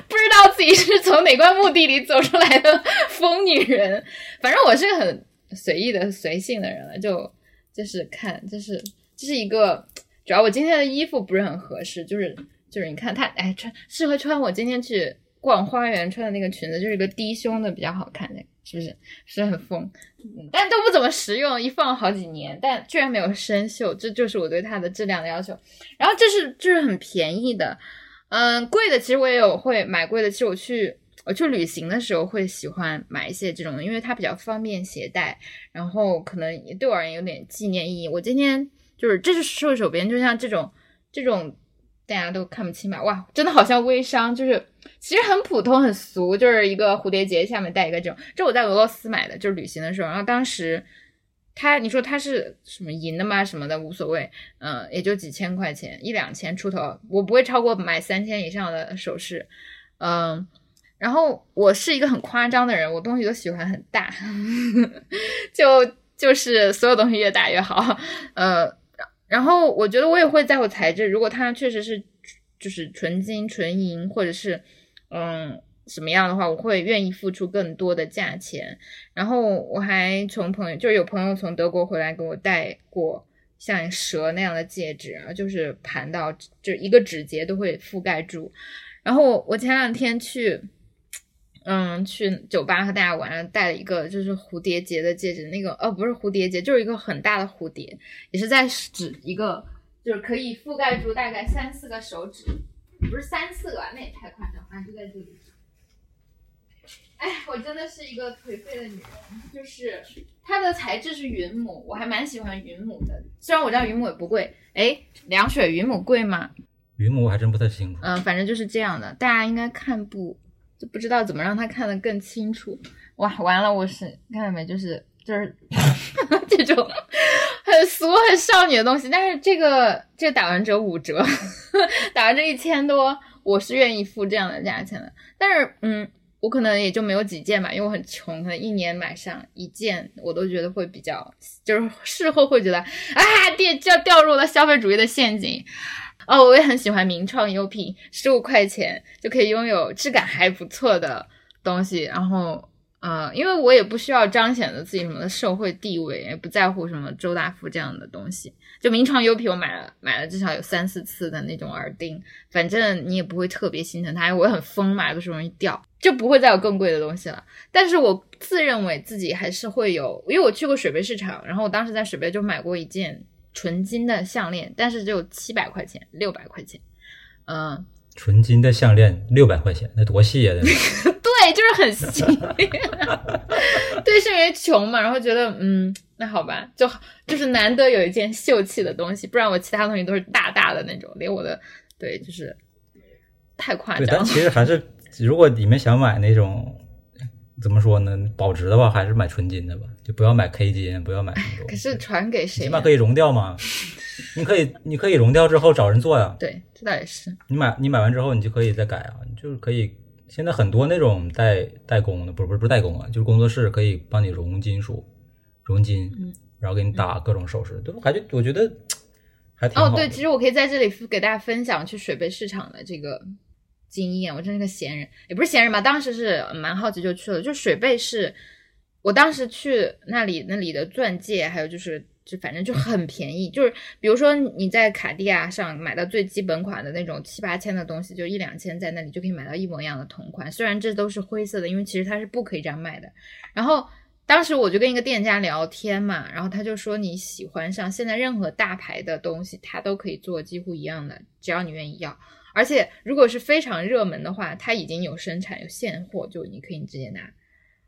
不知道自己是从哪块墓地里走出来的疯女人。反正我是个很随意的、随性的人了，就就是看，就是这是一个，主要我今天的衣服不是很合适，就是就是你看它，哎，穿适合穿我今天去逛花园穿的那个裙子，就是一个低胸的比较好看，那个是不是？是很疯，但都不怎么实用，一放好几年，但居然没有生锈，这就是我对它的质量的要求。然后这是就是很便宜的，嗯，贵的其实我也有会买贵的，其实我去。我去旅行的时候会喜欢买一些这种，因为它比较方便携带，然后可能也对我而言有点纪念意义。我今天就是这是兽手边，就像这种这种大家都看不清吧？哇，真的好像微商，就是其实很普通很俗，就是一个蝴蝶结下面带一个这种。这我在俄罗斯买的，就是旅行的时候，然后当时它你说它是什么银的吗？什么的无所谓，嗯，也就几千块钱，一两千出头，我不会超过买三千以上的首饰，嗯。然后我是一个很夸张的人，我东西都喜欢很大，就就是所有东西越大越好，呃，然后我觉得我也会在乎材质，如果它确实是就是纯金、纯银，或者是嗯什么样的话，我会愿意付出更多的价钱。然后我还从朋友，就是有朋友从德国回来给我带过像蛇那样的戒指，就是盘到就一个指节都会覆盖住。然后我前两天去。嗯，去酒吧和大家玩，戴了一个就是蝴蝶结的戒指，那个哦不是蝴蝶结，就是一个很大的蝴蝶，也是在指一个，就是可以覆盖住大概三四个手指，不是三四个吧，那也太夸张，反正就在这里。哎，我真的是一个颓废的女人，就是它的材质是云母，我还蛮喜欢云母的，虽然我知道云母也不贵，哎，凉水云母贵吗？云母我还真不太清楚。嗯，反正就是这样的，大家应该看不。就不知道怎么让它看得更清楚。哇，完了，我是看到没？就是就是 这种很俗很少女的东西。但是这个这个打完折五折，打完这一千多，我是愿意付这样的价钱的。但是嗯，我可能也就没有几件吧，因为我很穷，可能一年买上一件，我都觉得会比较，就是事后会觉得啊，跌就掉入了消费主义的陷阱。哦，我也很喜欢名创优品，十五块钱就可以拥有质感还不错的东西。然后，呃，因为我也不需要彰显的自己什么的社会地位，也不在乎什么周大福这样的东西。就名创优品，我买了买了至少有三四次的那种耳钉，反正你也不会特别心疼它。因为我很疯，买的时候容易掉，就不会再有更贵的东西了。但是我自认为自己还是会有，因为我去过水杯市场，然后我当时在水杯就买过一件。纯金的项链，但是只有七百块钱，六百块钱，嗯，纯金的项链六百块钱，那多细呀！对，就是很细。对，是因为穷嘛，然后觉得，嗯，那好吧，就就是难得有一件秀气的东西，不然我其他东西都是大大的那种，连我的，对，就是太夸张。但其实还是，如果你们想买那种。怎么说呢？保值的话，还是买纯金的吧，就不要买 K 金，不要买那种。可是传给谁？起码可以熔掉嘛。你可以，你可以熔掉之后找人做呀。对，这倒也是。你买，你买完之后，你就可以再改啊，就是可以。现在很多那种代代工的，不是不是不是代工啊，就是工作室可以帮你熔金属、熔金，然后给你打各种首饰，都感觉我觉得 还挺好。哦，对，其实我可以在这里给大家分享去水贝市场的这个。经验，我真是个闲人，也不是闲人吧。当时是蛮好奇就去了，就水贝是，我当时去那里，那里的钻戒，还有就是，就反正就很便宜。就是比如说你在卡地亚上买到最基本款的那种七八千的东西，就一两千在那里就可以买到一模一样的同款。虽然这都是灰色的，因为其实它是不可以这样卖的。然后当时我就跟一个店家聊天嘛，然后他就说你喜欢上现在任何大牌的东西，他都可以做几乎一样的，只要你愿意要。而且，如果是非常热门的话，它已经有生产有现货，就你可以直接拿。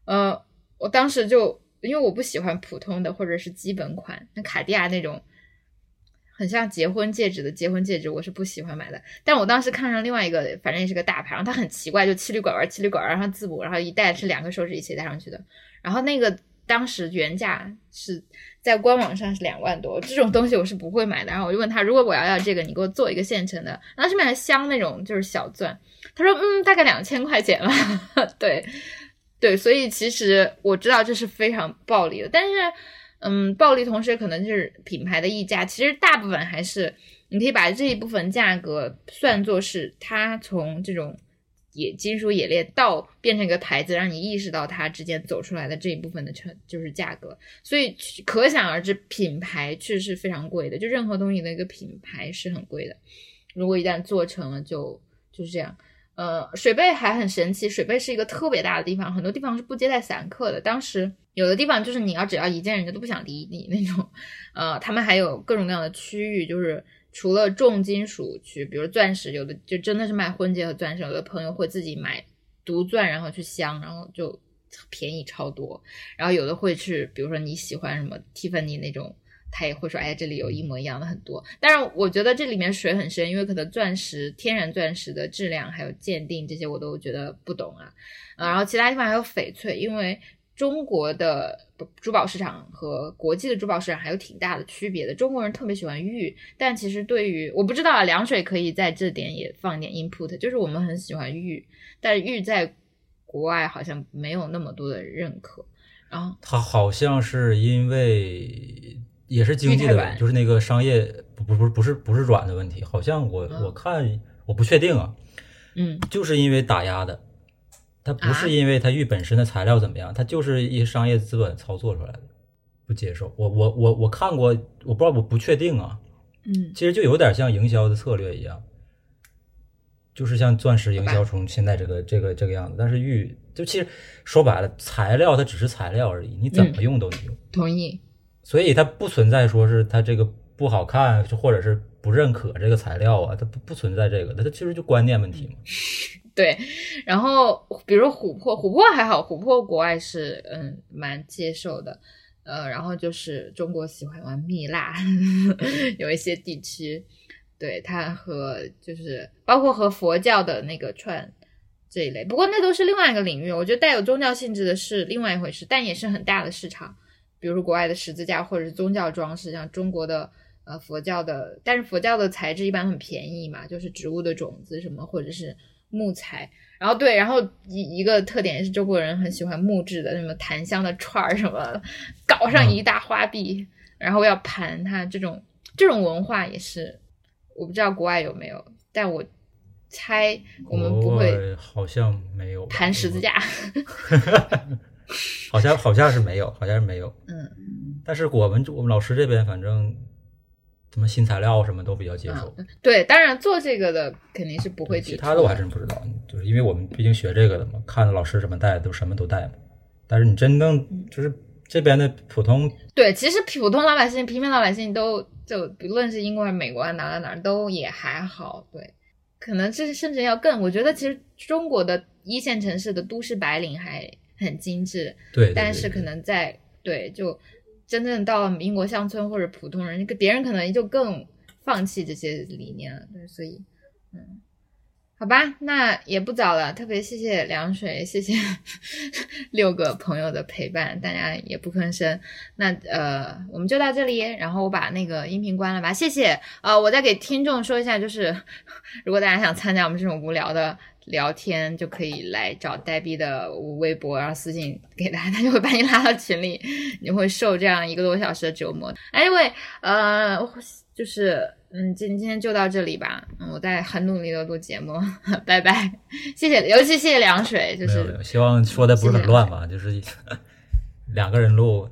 呃，我当时就因为我不喜欢普通的或者是基本款，那卡地亚那种很像结婚戒指的结婚戒指，我是不喜欢买的。但我当时看上另外一个，反正也是个大牌，然后它很奇怪，就七里拐弯七里拐弯，然后字母，然后一戴是两个手指一起戴上去的。然后那个当时原价是。在官网上是两万多，这种东西我是不会买的。然后我就问他，如果我要要这个，你给我做一个现成的。然后是买的镶那种，就是小钻。他说，嗯，大概两千块钱吧。对，对，所以其实我知道这是非常暴利的，但是，嗯，暴利同时可能就是品牌的溢价。其实大部分还是，你可以把这一部分价格算作是它从这种冶金属冶炼到变成一个牌子，让你意识到它之间走出来的这一部分的成就是价格。所以可想而知，品牌确实是非常贵的。就任何东西的一个品牌是很贵的。如果一旦做成了，就就是这样。呃，水贝还很神奇，水贝是一个特别大的地方，很多地方是不接待散客的。当时有的地方就是你要只要一见，人家都不想理你那种。呃，他们还有各种各样的区域，就是除了重金属区，比如钻石，有的就真的是卖婚戒和钻石，有的朋友会自己买独钻，然后去镶，然后就便宜超多。然后有的会去，比如说你喜欢什么蒂芬尼那种。他也会说，哎，这里有一模一样的很多，但是我觉得这里面水很深，因为可能钻石、天然钻石的质量还有鉴定这些我都觉得不懂啊，啊，然后其他地方还有翡翠，因为中国的珠宝市场和国际的珠宝市场还有挺大的区别的。中国人特别喜欢玉，但其实对于我不知道啊，凉水可以在这点也放一点 input，就是我们很喜欢玉，但是玉在国外好像没有那么多的认可。然后它好像是因为。也是经济的问题，就是那个商业不不不不是不是软的问题，好像我我看我不确定啊，嗯，就是因为打压的，它不是因为它玉本身的材料怎么样，它就是一些商业资本操作出来的，不接受。我我我我看过，我不知道我不确定啊，嗯，其实就有点像营销的策略一样，就是像钻石营销从现在这个这个这个样子，但是玉就其实说白了，材料它只是材料而已，你怎么用都能用。同意。所以它不存在说是它这个不好看，或者是不认可这个材料啊，它不不存在这个，它其实就观念问题嘛。对，然后比如琥珀，琥珀还好，琥珀国外是嗯蛮接受的，呃，然后就是中国喜欢玩蜜蜡，有一些地区，对它和就是包括和佛教的那个串这一类，不过那都是另外一个领域，我觉得带有宗教性质的是另外一回事，但也是很大的市场。比如说国外的十字架或者是宗教装饰，像中国的呃佛教的，但是佛教的材质一般很便宜嘛，就是植物的种子什么或者是木材。然后对，然后一一个特点是中国人很喜欢木质的，什么檀香的串儿什么，搞上一大花臂，然后要盘它，这种这种文化也是，我不知道国外有没有，但我猜我们不会，好像没有盘十字架。好像好像是没有，好像是没有。嗯，但是我们我们老师这边反正什么新材料什么都比较接受。对，当然做这个的肯定是不会其他的我还真不知道，就是因为我们毕竟学这个的嘛，看着老师什么带都什么都带嘛。但是你真正就是这边的普通，对，其实普通老百姓、平民老百姓都就不论是英国、美国哪哪哪都也还好。对，可能这甚至要更。我觉得其实中国的一线城市的都市白领还。很精致，对，但是可能在对，就真正到了英国乡村或者普通人，别人可能就更放弃这些理念了。对，所以，嗯，好吧，那也不早了，特别谢谢凉水，谢谢 六个朋友的陪伴，大家也不吭声。那呃，我们就到这里，然后我把那个音频关了吧，谢谢。呃，我再给听众说一下，就是 如果大家想参加我们这种无聊的。聊天就可以来找呆逼的微博，然后私信给他，他就会把你拉到群里，你会受这样一个多小时的折磨。Anyway，呃，就是嗯，今今天就到这里吧。嗯，我在很努力的录节目，拜拜，谢谢，尤其谢谢凉水，就是希望说的不是很乱吧，就是 两个人录。